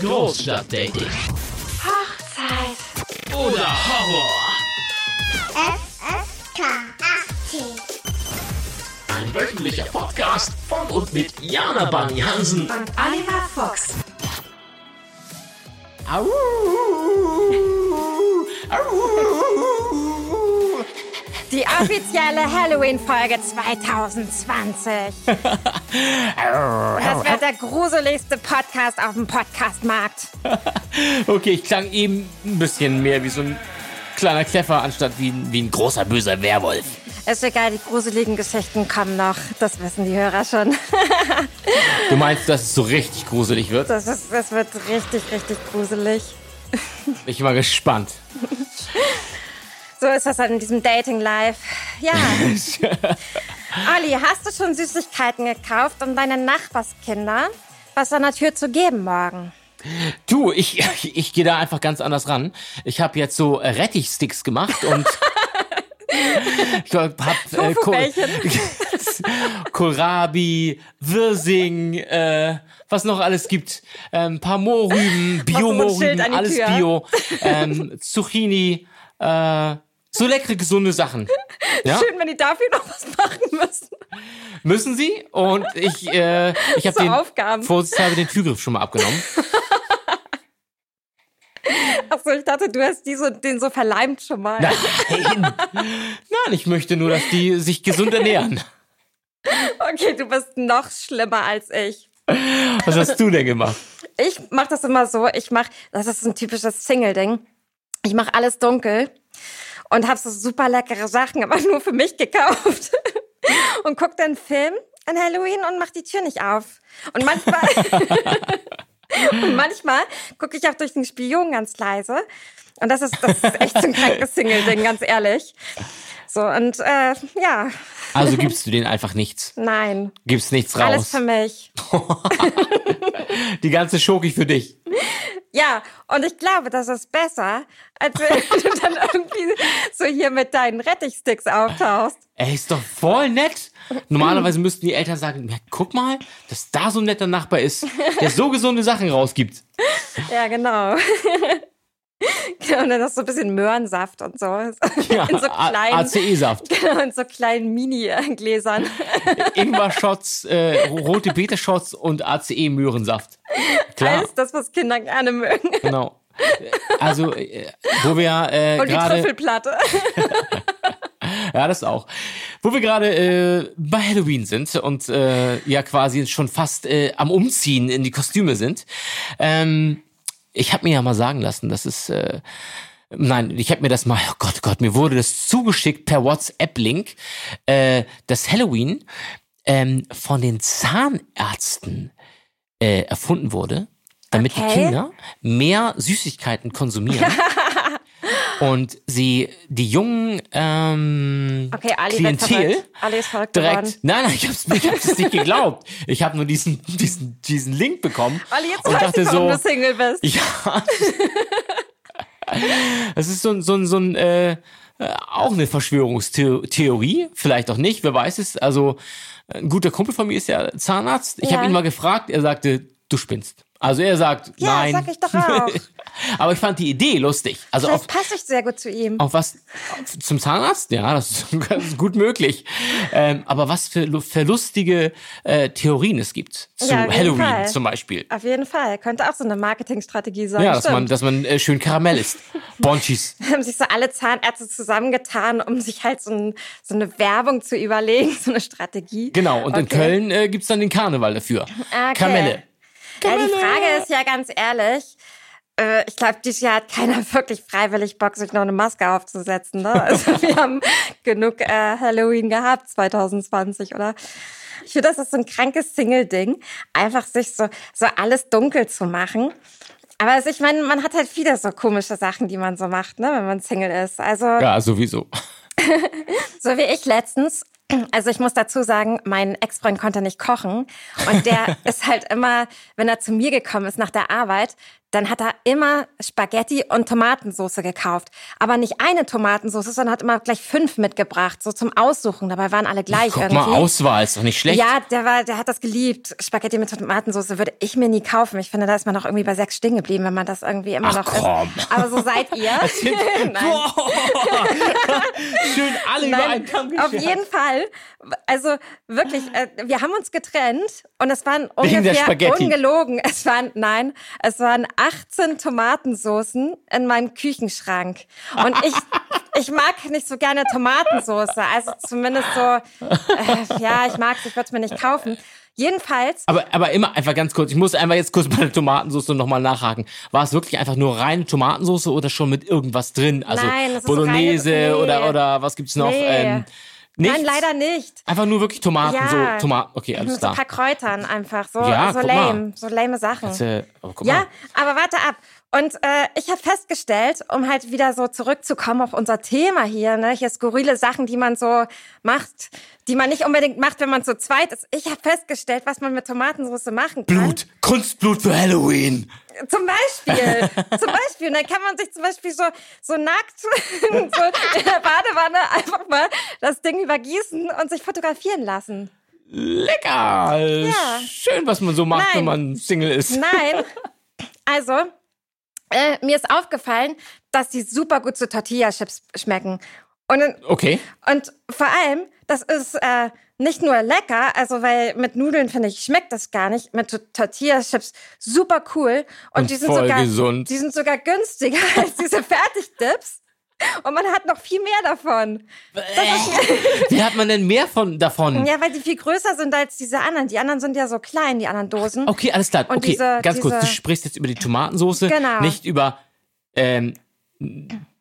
Großstadtdating. Hochzeit. Oder Horror. FSK 18. Ein wöchentlicher Podcast von und mit Jana Bunny Hansen. Und Oliver Fuchs. Au, au. Offizielle Halloween-Folge 2020. Das wird der gruseligste Podcast auf dem Podcastmarkt. Okay, ich klang eben ein bisschen mehr wie so ein kleiner Kleffer anstatt wie, ein- wie ein großer böser Werwolf. Ist egal, die gruseligen Geschichten kommen noch. Das wissen die Hörer schon. Du meinst, dass es so richtig gruselig wird? Das, ist, das wird richtig, richtig gruselig. Ich bin mal gespannt. So ist das dann in diesem Dating-Life. Ja. Olli, hast du schon Süßigkeiten gekauft, um deinen Nachbarskinder was an der Tür zu geben morgen? Du, ich, ich, ich gehe da einfach ganz anders ran. Ich habe jetzt so Rettichsticks gemacht und ich hab äh, Tofu-Bällchen. Kohlrabi, Wirsing, äh, was noch alles gibt. Ähm, ein paar Mohrrüben, Bio-Mohrrüben, alles. Bio. Ähm, Zucchini, äh, so leckere, gesunde Sachen. Ja? Schön, wenn die dafür noch was machen müssen. Müssen sie? Und ich, äh, ich habe So den Aufgaben. vorsichtshalber den Türgriff schon mal abgenommen. Achso, ich dachte, du hast die so, den so verleimt schon mal. Nein. Nein, ich möchte nur, dass die sich gesund ernähren. Okay, du bist noch schlimmer als ich. Was hast du denn gemacht? Ich mache das immer so, ich mache, das ist ein typisches Single-Ding. Ich mache alles dunkel und habe so super leckere Sachen, aber nur für mich gekauft. Und guck dann Film an Halloween und mach die Tür nicht auf. Und manchmal, und manchmal gucke ich auch durch den Spion ganz leise. Und das ist, das ist echt so ein krankes Single-Ding, ganz ehrlich. So, und äh, ja, Also gibst du denen einfach nichts. nein. Gibst nichts Alles raus. für mich. Die ganze Schoki für dich. Ja, und ich glaube, das ist besser, als wenn du dann irgendwie so hier mit deinen Rettichsticks auftauchst. Ey, ist doch voll nett. Normalerweise müssten die Eltern sagen, ja, guck mal, dass da so ein netter Nachbar ist, der so gesunde Sachen rausgibt. Ja, genau. Genau, und dann du so ein bisschen Möhrensaft und so. Ja, in so kleinen, ACE-Saft. genau, in so kleinen Mini-Gläsern. Ingwer-Shots, äh, rote Beete-Shots und ACE-Möhrensaft. Klar, Alles das, was Kinder gerne mögen. genau. Also, äh, wo wir äh, Und die. Trüffelplatte. Ja, das auch. Wo wir gerade äh, bei Halloween sind und äh, ja quasi schon fast äh, am Umziehen in die Kostüme sind. Ähm, ich habe mir ja mal sagen lassen, dass es äh, Nein, ich habe mir das mal, oh Gott, oh Gott, mir wurde das zugeschickt per WhatsApp-Link, äh, dass Halloween ähm, von den Zahnärzten äh, erfunden wurde, damit die Okay. Kinder mehr Süßigkeiten konsumieren und sie die jungen ähm, Okay, Ali Klientel. Ali ist verrückt direkt. geworden. Nein, nein, ich hab's, ich hab's nicht geglaubt. Ich habe nur diesen, diesen, diesen Link bekommen Ali, jetzt und weiß dachte ich, warum so, du Single bist. ja. Das ist so, ein- so, ein- so ein, äh, äh, auch eine Verschwörungstheorie, vielleicht auch nicht, wer weiß es. Also ein guter Kumpel von mir ist ja Zahnarzt. Ich Ja. habe ihn mal gefragt, er sagte, du spinnst. Also er sagt, Ja, nein. sag ich doch auch. Aber ich fand die Idee lustig. Also auf, Vielleicht passe ich sehr gut zu ihm. auf was? Auf, zum Zahnarzt? Ja, das ist, das ist gut möglich. Ähm, aber was für, für lustige äh, Theorien es gibt zu Ja, auf Halloween Fall. zum Beispiel. Auf jeden Fall. Könnte auch so eine Marketingstrategie sein. Ja, dass man, dass man äh, schön Karamell isst. Bonchis. haben sich so alle Zahnärzte zusammengetan, um sich halt so, ein, so eine Werbung zu überlegen, so eine Strategie. Genau, und in Okay. Köln äh, gibt's dann den Karneval dafür. Okay. Kamelle. Ja, die Frage ist ja ganz ehrlich, äh, ich glaube, dieses Jahr hat keiner wirklich freiwillig Bock, sich noch eine Maske aufzusetzen. Ne? Also wir haben genug äh, Halloween gehabt 2020, oder? Ich finde, das ist so ein krankes Single-Ding, einfach sich so, so alles dunkel zu machen. Aber also ich meine, man hat halt viele so komische Sachen, die man so macht, ne, wenn man Single ist. Also Ja, sowieso. so wie ich letztens. Also ich muss dazu sagen, mein Ex-Freund konnte nicht kochen und der ist halt immer, wenn er zu mir gekommen ist nach der Arbeit, dann hat er immer Spaghetti und Tomatensauce gekauft. Aber nicht eine Tomatensauce, sondern hat immer gleich fünf mitgebracht, so zum Aussuchen. Dabei waren alle gleich Guck irgendwie. mal, Auswahl ist doch nicht schlecht. Ja, der war, der hat das geliebt. Spaghetti mit Tomatensauce würde ich mir nie kaufen. Ich finde, da ist man noch irgendwie bei sechs stehen geblieben, wenn man das irgendwie immer Ach, noch komm. isst. Aber so seid ihr. Nein. Schön alle über einen Kamm Auf jeden Fall. Also wirklich, äh, wir haben uns getrennt und es waren Wegen ungefähr ungelogen. Es waren, nein, es waren 18 Tomatensoßen in meinem Küchenschrank. Und ich, ich mag nicht so gerne Tomatensauce. Also zumindest so, äh, ja, ich mag es, ich würde es mir nicht kaufen. Jedenfalls, Aber, aber immer einfach ganz kurz, ich muss einfach jetzt kurz bei der Tomatensauce nochmal nachhaken. War es wirklich einfach nur reine Tomatensauce oder schon mit irgendwas drin? Also Nein, Bolognese reine- nee. oder, oder was gibt's noch? Nee. Ähm, nichts? nein, leider nicht. Einfach nur wirklich Tomaten, Ja. so Tomaten. Okay, alles so ein klar. paar Kräutern einfach. So, Ja, so guck mal. lame, so lame Sachen. Jetzt, äh, Ja, mal. aber warte ab. Und äh, ich habe festgestellt, um halt wieder so zurückzukommen auf unser Thema hier, ne, hier skurrile Sachen, die man so macht, die man nicht unbedingt macht, wenn man zu zweit ist. Ich habe festgestellt, was man mit Tomatensauce machen kann. Blut, Kunstblut für Halloween. Zum Beispiel. zum Beispiel. Und dann kann man sich zum Beispiel so, so nackt so in der Badewanne einfach mal das Ding übergießen und sich fotografieren lassen. Lecker. Ja. Schön, was man so macht, Nein. wenn man Single ist. Nein. Also, äh, mir ist aufgefallen, dass die super gut zu Tortilla-Chips schmecken. Und, Okay. und vor allem, das ist äh, nicht nur lecker, also weil mit Nudeln, finde ich, schmeckt das gar nicht. Mit Tor- Tortilla-Chips super cool. Und, Und die sind sogar, gesund. Die sind sogar günstiger als diese Fertigdips. Und man hat noch viel mehr davon. Wie hat man denn mehr von davon? Ja, weil die viel größer sind als diese anderen. Die anderen sind ja so klein, die anderen Dosen. Okay, alles klar. Und okay, diese- ganz kurz, du diese- sprichst jetzt über die Tomatensauce, Genau. nicht über ähm,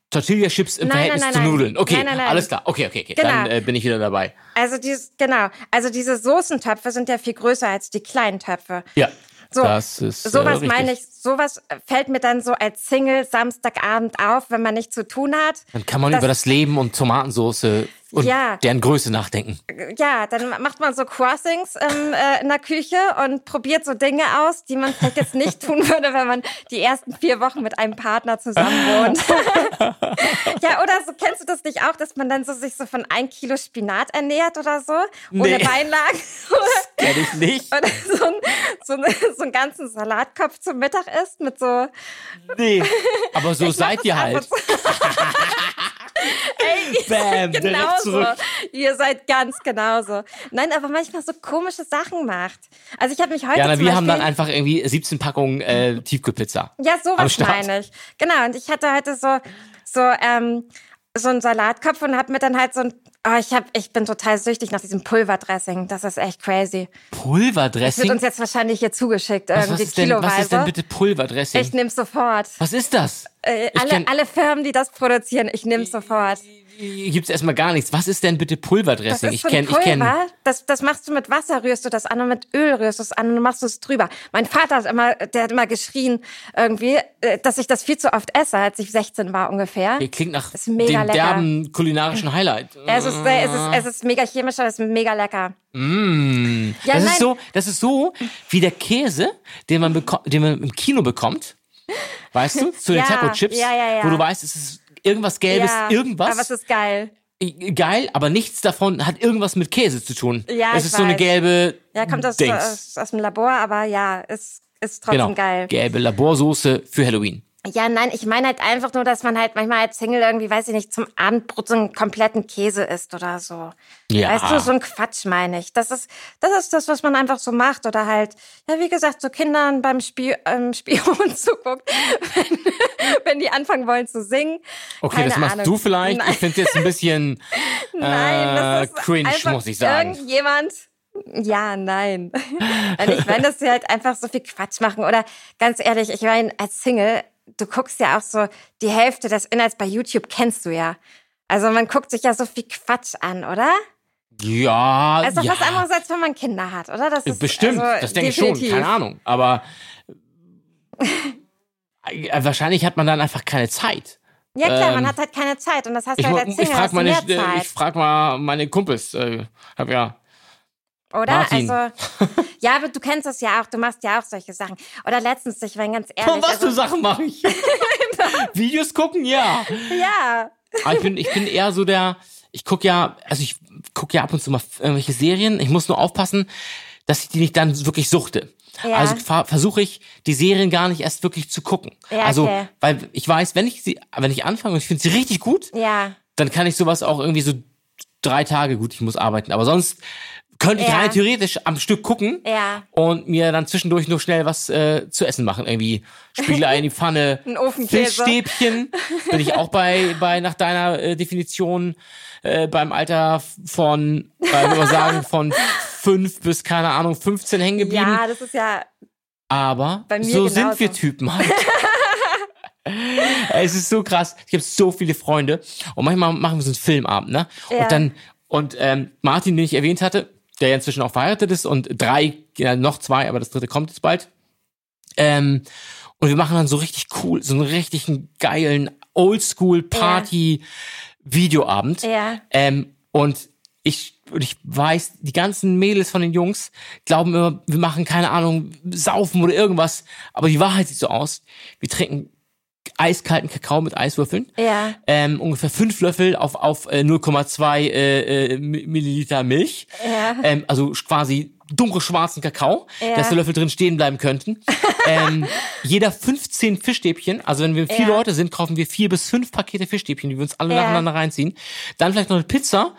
Tortilla-Chips im Nein, Verhältnis nein, zu nein, Nudeln. Okay, alles klar. Okay, okay, okay. Genau. Dann äh, bin ich wieder dabei. Also dies, genau. Also diese Soßentöpfe sind ja viel größer als die kleinen Töpfe. Ja, So, das ist äh, Sowas richtig. meine ich, sowas fällt mir dann so als Single Samstagabend auf, wenn man nichts zu tun hat. Dann kann man Das- über das Leben und Tomatensauce und Ja. deren Größe nachdenken. Ja, dann macht man so Crossings ähm, äh, in der Küche und probiert so Dinge aus, die man vielleicht jetzt nicht tun würde, wenn man die ersten vier Wochen mit einem Partner zusammen wohnt. ja, oder so kennst du das nicht auch, dass man dann so sich so von ein Kilo Spinat ernährt oder so, ohne Nee. Beilagen? Kenn ich nicht. Oder so, ein, so, ein, so einen ganzen Salatkopf zum Mittag isst mit so. Nee. Aber so seid ihr halt. Ey, ihr Bam, seid direkt genauso. zurück. Ihr seid ganz genauso. Nein, aber manchmal so komische Sachen macht. Also ich habe mich heute Ja, zum wir haben dann einfach irgendwie 17 Packungen äh, Tiefkühlpizza. Ja, sowas meine ich. Genau, und ich hatte heute so, so, ähm, so einen Salatkopf und hab mir dann halt so ein, oh, ich hab, ich bin total süchtig nach diesem Pulverdressing. Das ist echt crazy. Das wird Pulverdressing? uns jetzt wahrscheinlich hier zugeschickt, Was, was, irgendwie ist denn, kiloweise. was ist denn bitte Pulverdressing? ich nehm's sofort. Was ist das? Äh, alle, alle Firmen, die das produzieren, ich nehm's sofort. Hier gibt's erstmal gar nichts. Was ist denn bitte Das Pulverdressing? ist Ich kenne, ich Pulver, kenne. das, das machst du mit Wasser, rührst du das an und mit Öl rührst du es an und machst du es drüber. Mein Vater hat immer, der hat immer geschrien irgendwie, äh, dass ich das viel zu oft esse, als ich 16 war ungefähr. Klingt nach dem lecker. derben kulinarischen Highlight. Es ist, äh, es ist, es ist mega chemisch, aber es ist mega lecker. Mm. Ja, das nein. ist so, das ist so wie der Käse, den man, den man im Kino bekommt. Weißt du? Zu den Ja, Taco-Chips, ja, ja, ja. wo du weißt, es ist irgendwas Gelbes, ja, irgendwas. Aber es ist geil. geil, aber nichts davon hat irgendwas mit Käse zu tun. Ja, es ist so eine weiß. gelbe Ja, kommt aus, aus, aus dem Labor, aber ja, ist, ist trotzdem genau. geil. Gelbe Laborsoße für Halloween. Ja, nein, ich meine halt einfach nur, dass man halt manchmal als Single irgendwie, weiß ich nicht, zum Abendbrot so einen kompletten Käse isst oder so. Ja. Weißt du, so ein Quatsch meine ich. Das ist, das ist das, was man einfach so macht. Oder halt, ja, wie gesagt, so Kindern beim Spiel, ähm, Spion zuguckt, wenn, wenn die anfangen wollen zu singen. Okay, Keine das machst Ahnung. du vielleicht. Nein, Ich finde es jetzt ein bisschen nein, das äh, ist cringe, einfach muss ich sagen. Irgendjemand. Ja, nein. Und ich meine, dass sie halt einfach so viel Quatsch machen. Oder ganz ehrlich, ich meine, als Single, du guckst ja auch so, die Hälfte des Inhalts bei YouTube kennst du ja. Also man guckt sich ja so viel Quatsch an, oder? Ja, Das ist doch ja. was anderes, als wenn man Kinder hat, oder? Das ist, Bestimmt, also, das denke ich schon, keine Ahnung. Aber äh, wahrscheinlich hat man dann einfach keine Zeit. Ja klar, Ähm, man hat halt keine Zeit und das hast du halt als ich Single, frage meine, äh, ich frag mal meine Kumpels. Äh, hab ja Oder? Martin. Also, ja, aber du kennst das ja auch, du machst ja auch solche Sachen. Oder letztens, ich bin ganz ehrlich. Und was also, für Sachen mache ich? Videos gucken, ja. Ja. Aber ich bin, ich bin eher so der, ich guck ja, also ich guck ja ab und zu mal irgendwelche Serien. Ich muss nur aufpassen, dass ich die nicht dann wirklich suchte. Ja. Also ver versuche ich, die Serien gar nicht erst wirklich zu gucken. Ja, also, okay. weil ich weiß, wenn ich sie, wenn ich anfange und ich finde sie richtig gut, Ja. dann kann ich sowas auch irgendwie so drei Tage, gut, ich muss arbeiten, aber sonst könnte ich Ja. rein theoretisch am Stück gucken Ja. und mir dann zwischendurch nur schnell was äh, zu essen machen. Irgendwie Spiegelei in die Pfanne, Ein. Fischstäbchen. Bin ich auch bei, bei nach deiner äh, Definition äh, beim Alter von, äh, würde sagen, von fünf bis, keine Ahnung, 15 hängen geblieben. Ja, das ist ja. Aber so sind genauso. wir Typen halt. es ist so krass. Ich habe so viele Freunde und manchmal machen wir so einen Filmabend, ne? Ja. Und dann und ähm, Martin, den ich erwähnt hatte, der ja inzwischen auch verheiratet ist und drei, ja, noch zwei, aber das dritte kommt jetzt bald. Ähm, und wir machen dann so richtig cool, so einen richtigen geilen Oldschool-Party-Videoabend. Ja. Ähm, und ich, und ich weiß, die ganzen Mädels von den Jungs glauben immer, wir machen keine Ahnung, saufen oder irgendwas. Aber die Wahrheit sieht so aus. Wir trinken eiskalten Kakao mit Eiswürfeln. Ja. Ähm, ungefähr fünf Löffel auf, auf äh, 0,2 äh, äh, Mi- Milliliter Milch. Ja. Ähm, also quasi dunkle schwarzen Kakao, Ja. dass die Löffel drin stehen bleiben könnten. ähm, jeder 15 Fischstäbchen, also wenn wir vier Ja. Leute sind, kaufen wir vier bis fünf Pakete Fischstäbchen, die wir uns alle Ja. nacheinander reinziehen. Dann vielleicht noch eine Pizza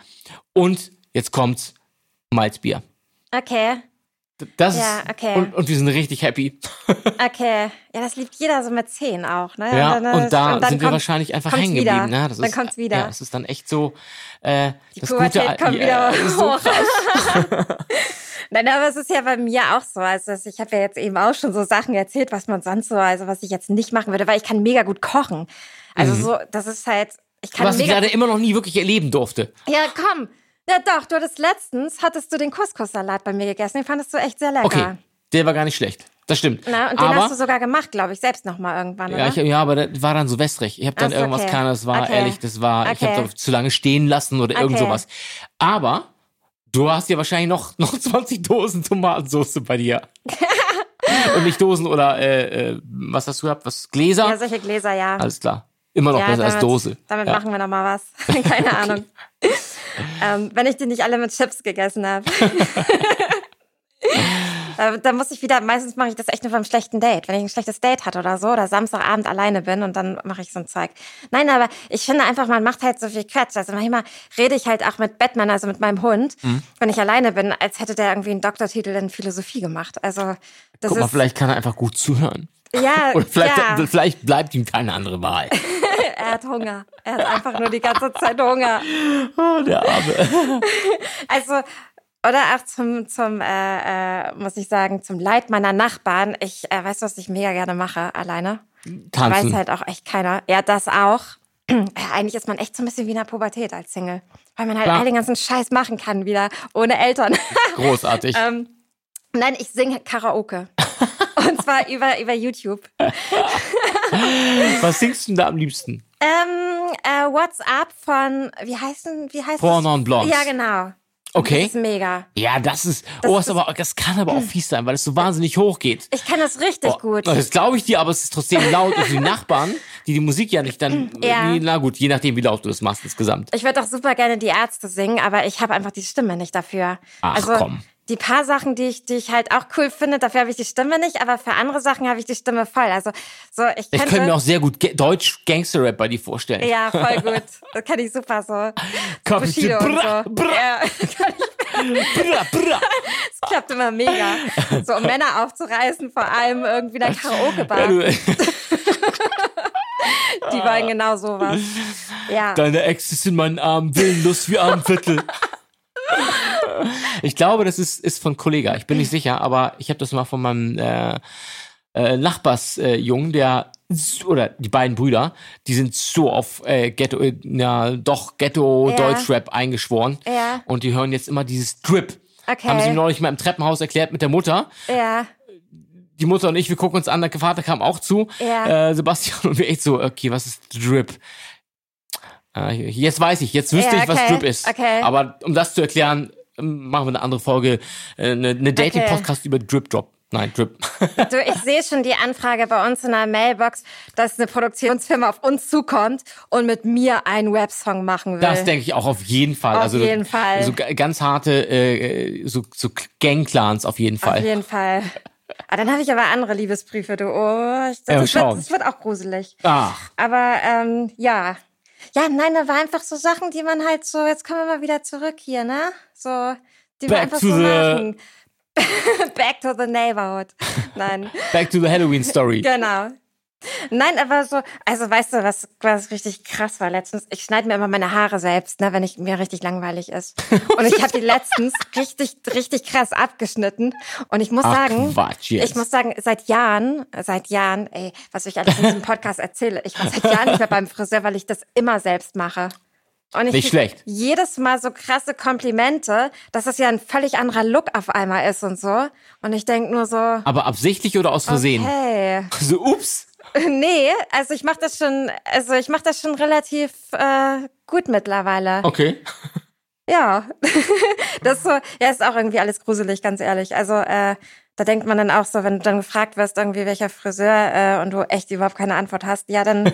und jetzt kommt's Malzbier. Okay. Das Ja, ist, okay. und, und wir sind richtig happy. Okay. Ja, das liebt jeder so mit zehn auch, ne? Ja, dann, und da dann sind wir kommt- wahrscheinlich einfach hängen geblieben. Ne? Das Dann ist, kommt's wieder. Ja, es ist dann echt so. Äh, Die das Pubertät Gute, kommt ja, wieder ist so hoch. Nein, aber es ist ja bei mir auch so. Also ich habe ja jetzt eben auch schon so Sachen erzählt, was man sonst so, also was ich jetzt nicht machen würde, weil ich kann mega gut kochen. Also so, das ist halt, ich kann was ich mega leider immer noch nie wirklich erleben durfte. Ja, komm. Ja, doch, du hattest letztens, hattest du den Couscous-Salat bei mir gegessen. Den fandest du echt sehr lecker. Okay, der war gar nicht schlecht. Das stimmt. Na, und den aber, hast du sogar gemacht, glaube ich, selbst nochmal irgendwann, ja, oder? ich, ja, aber das war dann so wässrig. Ich habe dann so, irgendwas, okay. keine, das war Okay. ehrlich, das war, ich Okay. habe zu lange stehen lassen oder irgend Okay. sowas. Aber du hast ja wahrscheinlich noch, noch 20 Dosen Tomatensauce bei dir. Und nicht Dosen oder äh, äh, was hast du gehabt? Was Gläser? ja, solche Gläser, ja. Alles klar. Immer noch ja, besser als damit, Dose. Damit ja. machen wir nochmal was. Keine Ahnung. ähm, wenn ich die nicht alle mit Chips gegessen habe. Da, da muss ich wieder, meistens mache ich das echt nur beim schlechten Date. Wenn ich ein schlechtes Date hatte oder so, oder Samstagabend alleine bin und dann mache ich so ein Zeug. Nein, aber ich finde einfach, man macht halt so viel Quatsch. Also manchmal rede ich halt auch mit Batman, also mit meinem Hund, Mhm. wenn ich alleine bin, als hätte der irgendwie einen Doktortitel in Philosophie gemacht. Also das Guck mal, ist vielleicht kann er einfach gut zuhören. Ja, Oder vielleicht, ja, vielleicht bleibt ihm keine andere Wahl. er hat Hunger. Er hat einfach nur die ganze Zeit Hunger. Oh, der Arme. Also, oder auch zum, zum äh, äh, muss ich sagen, zum Leid meiner Nachbarn. Ich äh, weiß, was ich mega gerne mache, alleine. Tanzen. Weiß halt auch echt keiner. Ja, das auch. Eigentlich ist man echt so ein bisschen wie in der Pubertät als Single. Weil man halt Klar. all den ganzen Scheiß machen kann wieder, ohne Eltern. Großartig. ähm, nein, ich singe Karaoke. Und zwar über, über YouTube. Was singst du denn da am liebsten? Ähm, äh, What's Up von, wie heißt denn, wie heißt Four das? Non Blondes. Ja, genau. Okay. Das ist mega. Ja, das ist. oh, Das aber, das kann aber auch fies sein, weil es so wahnsinnig hoch geht. Ich kann das richtig Oh, gut. Das glaube ich dir, aber es ist trotzdem laut. Und die Nachbarn, die die Musik ja nicht dann. Ja. Na gut, je nachdem, wie laut du das machst insgesamt. Ich würde auch super gerne die Ärzte singen, aber ich habe einfach die Stimme nicht dafür. Ach, also komm. Die paar Sachen, die ich, die ich halt auch cool finde, dafür habe ich die Stimme nicht, aber für andere Sachen habe ich die Stimme voll. Also so, ich Ich könnte. könnte mir auch sehr gut Ge Deutsch Gangster-Rap bei dir vorstellen. ja, voll gut. Das kann ich super so. Komm, Bushido brr, so. brr, Ja, brr, brr. das klappt immer mega. So, um Männer aufzureißen, vor allem irgendwie in der Ja, Karaoke-Bar. du, Die wollen genau sowas. Ja. deine Ex ist in meinen Armen, willenlos wie Armviertel. Ich glaube, das ist, ist von Kollega. Ich bin nicht sicher, aber ich habe das mal von meinem äh, äh, Nachbarsjungen, äh, Jungen, der oder die beiden Brüder, die sind so auf äh, Ghetto, äh, na doch Ghetto Ja. Deutschrap eingeschworen Ja. und die hören jetzt immer dieses Drip. Okay. Haben sie mir neulich mal im Treppenhaus erklärt mit der Mutter. Ja. Die Mutter und ich, wir gucken uns an, der Vater kam auch zu. Ja. Äh, Sebastian und wir echt so, okay, was ist Drip? Äh, jetzt weiß ich, jetzt wüsste Ja, ich, was okay, Drip ist. okay. Aber um das zu erklären, machen wir eine andere Folge, äh, eine, eine Dating-Podcast über Drip Drop. Nein, Drip. Du, ich sehe schon die Anfrage bei uns in der Mailbox, dass eine Produktionsfirma auf uns zukommt und mit mir einen Rap-Song machen will. Das denke ich auch auf jeden Fall. Auf also jeden Fall. So ganz harte äh, so, so Gang-Clans auf jeden Fall. Auf jeden Fall. Ah, dann habe ich aber andere Liebesbriefe, du. Oh, das, Ja, das, wird, das wird auch gruselig. Ach, Aber ähm, ja. Ja, nein, da war einfach so Sachen, die man halt so, jetzt kommen wir mal wieder zurück hier, ne? So, die Back wir einfach so machen. Back to the neighborhood. Nein. back to the Halloween Story. Genau. Nein, aber so, also weißt du, was, was richtig krass war letztens? Ich schneide mir immer meine Haare selbst, ne, wenn ich mir richtig langweilig ist. Und ich habe die letztens richtig, richtig krass abgeschnitten. Und ich muss Ach, sagen, Quatsch jetzt. ich muss sagen, seit Jahren, seit Jahren, ey, was ich alles in diesem Podcast erzähle, ich war seit Jahren nicht mehr beim Friseur, weil ich das immer selbst mache. Und ich Nicht schlecht. jedes Mal so krasse Komplimente, dass es ja ein völlig anderer Look auf einmal ist und so. Und ich denk nur so, Aber absichtlich oder aus Versehen? hey. So, ups. Nee, also ich mache das schon, also ich mache das schon relativ äh, gut mittlerweile. Okay. Ja, das ist so, ja, ist auch irgendwie alles gruselig, ganz ehrlich. Also äh, da denkt man dann auch so, wenn du dann gefragt wirst, irgendwie welcher Friseur äh, und du echt überhaupt keine Antwort hast, ja, dann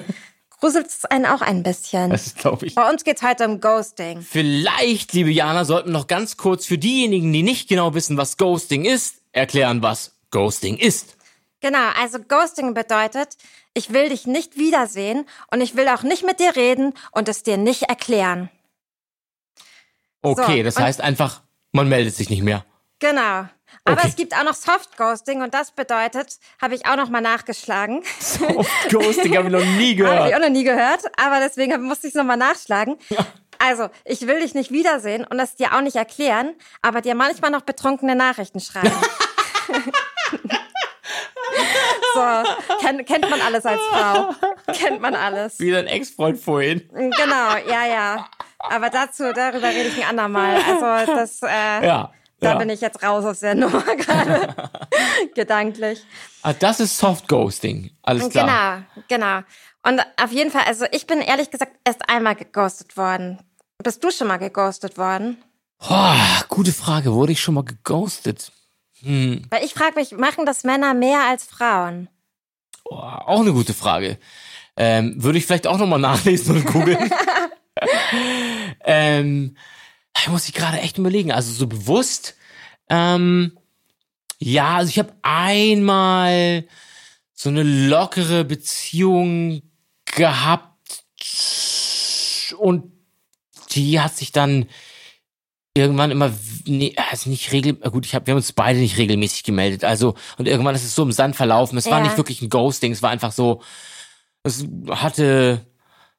gruselt es einen auch ein bisschen. Das glaube ich. Bei uns geht's heute um Ghosting. Vielleicht, liebe Jana, sollten wir noch ganz kurz für diejenigen, die nicht genau wissen, was Ghosting ist, erklären, was Ghosting ist. Genau, also Ghosting bedeutet, ich will dich nicht wiedersehen und ich will auch nicht mit dir reden und es dir nicht erklären. Okay, So, das heißt einfach, man meldet sich nicht mehr. Genau. Aber Okay. es gibt auch noch Soft Ghosting und das bedeutet, habe ich auch noch mal nachgeschlagen. Soft Ghosting habe ich noch nie Habe ich gehört. auch noch nie gehört, aber deswegen musste ich es nochmal nachschlagen. Also, ich will dich nicht wiedersehen und das dir auch nicht erklären, aber dir manchmal noch betrunkene Nachrichten schreiben. so, kennt, kennt man alles als Frau. Kennt man alles. Wie dein Ex-Freund vorhin. Genau, ja, ja. Aber dazu, darüber rede ich ein andermal. Also, das, äh, Ja. da ja. bin ich jetzt raus aus der Nummer gerade. Gedanklich. Ah, das ist Soft Ghosting. Alles klar. Genau, genau. Und auf jeden Fall, also ich bin ehrlich gesagt erst einmal geghostet worden. Bist du schon mal geghostet worden? Boah, gute Frage. Wurde ich schon mal geghostet? Weil ich frage mich, machen das Männer mehr als Frauen? Boah, auch eine gute Frage. Ähm, würde ich vielleicht auch nochmal nachlesen und googeln. ähm, da muss ich gerade echt überlegen. Also so bewusst. Ähm, ja, also ich habe einmal so eine lockere Beziehung gehabt und die hat sich dann irgendwann immer nee, also nicht regel gut ich hab, wir haben uns beide nicht regelmäßig gemeldet. Also und irgendwann ist es so im Sand verlaufen. Es war Ja. nicht wirklich ein Ghosting es war einfach so es hatte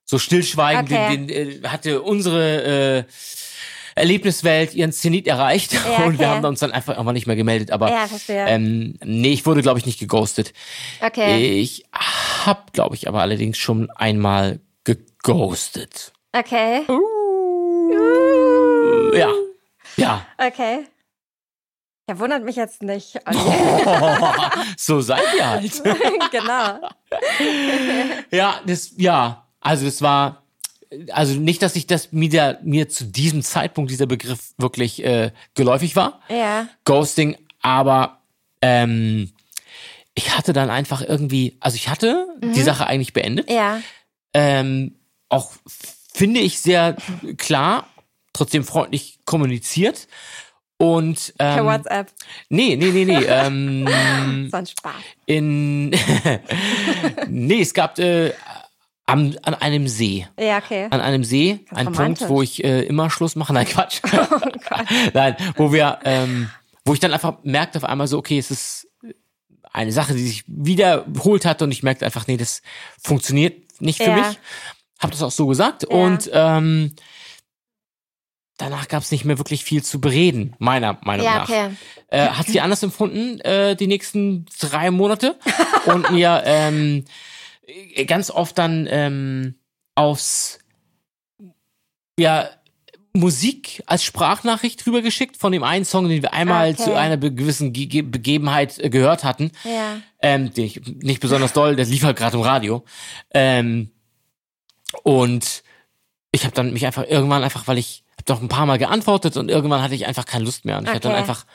so stillschweigend Okay. den, den, äh, hatte unsere äh, Erlebniswelt ihren Zenit erreicht. Ja, und wir okay. haben uns dann einfach irgendwann nicht mehr gemeldet. Aber Ja, ähm, nee ich wurde glaube ich nicht geghostet. Okay, ich hab glaube ich aber allerdings schon einmal geghostet. Okay, ja ja okay. Ja, wundert mich jetzt nicht. so seid ihr halt. genau. ja, das, ja, also das war, also nicht, dass ich das mir, der, mir zu diesem Zeitpunkt dieser Begriff wirklich äh, geläufig war. Ja, Ghosting, aber ähm, ich hatte dann einfach irgendwie, also ich hatte die Sache eigentlich beendet. ja, Ähm, auch finde ich sehr klar, trotzdem freundlich kommuniziert. Und per ähm, WhatsApp. nee, nee, nee, nee. ähm, So ein Spaß. in nee, es gab äh, am, an einem See. Ja, okay. An einem See, ein Punkt, wo ich äh, immer Schluss mache. Nein, Quatsch. Oh Nein, wo wir, ähm, wo ich dann einfach merkte auf einmal so, okay, es ist eine Sache, die sich wiederholt hat und ich merkte einfach, nee, das funktioniert nicht für Ja. mich. Hab das auch so gesagt und ähm, danach gab es nicht mehr wirklich viel zu bereden, meiner Meinung Ja, nach okay. äh, hat sie anders empfunden äh, die nächsten drei Monate und mir ähm, ganz oft dann ähm, aufs ja Musik als Sprachnachricht rübergeschickt von dem einen Song, den wir einmal Okay. zu einer gewissen Ge Ge Begebenheit äh, gehört hatten, Ja. ähm, den ich nicht besonders doll, das lief halt gerade im Radio. Ähm, und ich habe dann mich einfach irgendwann einfach, weil ich doch ein paar Mal geantwortet und irgendwann hatte ich einfach keine Lust mehr. Und ich habe dann Okay. einfach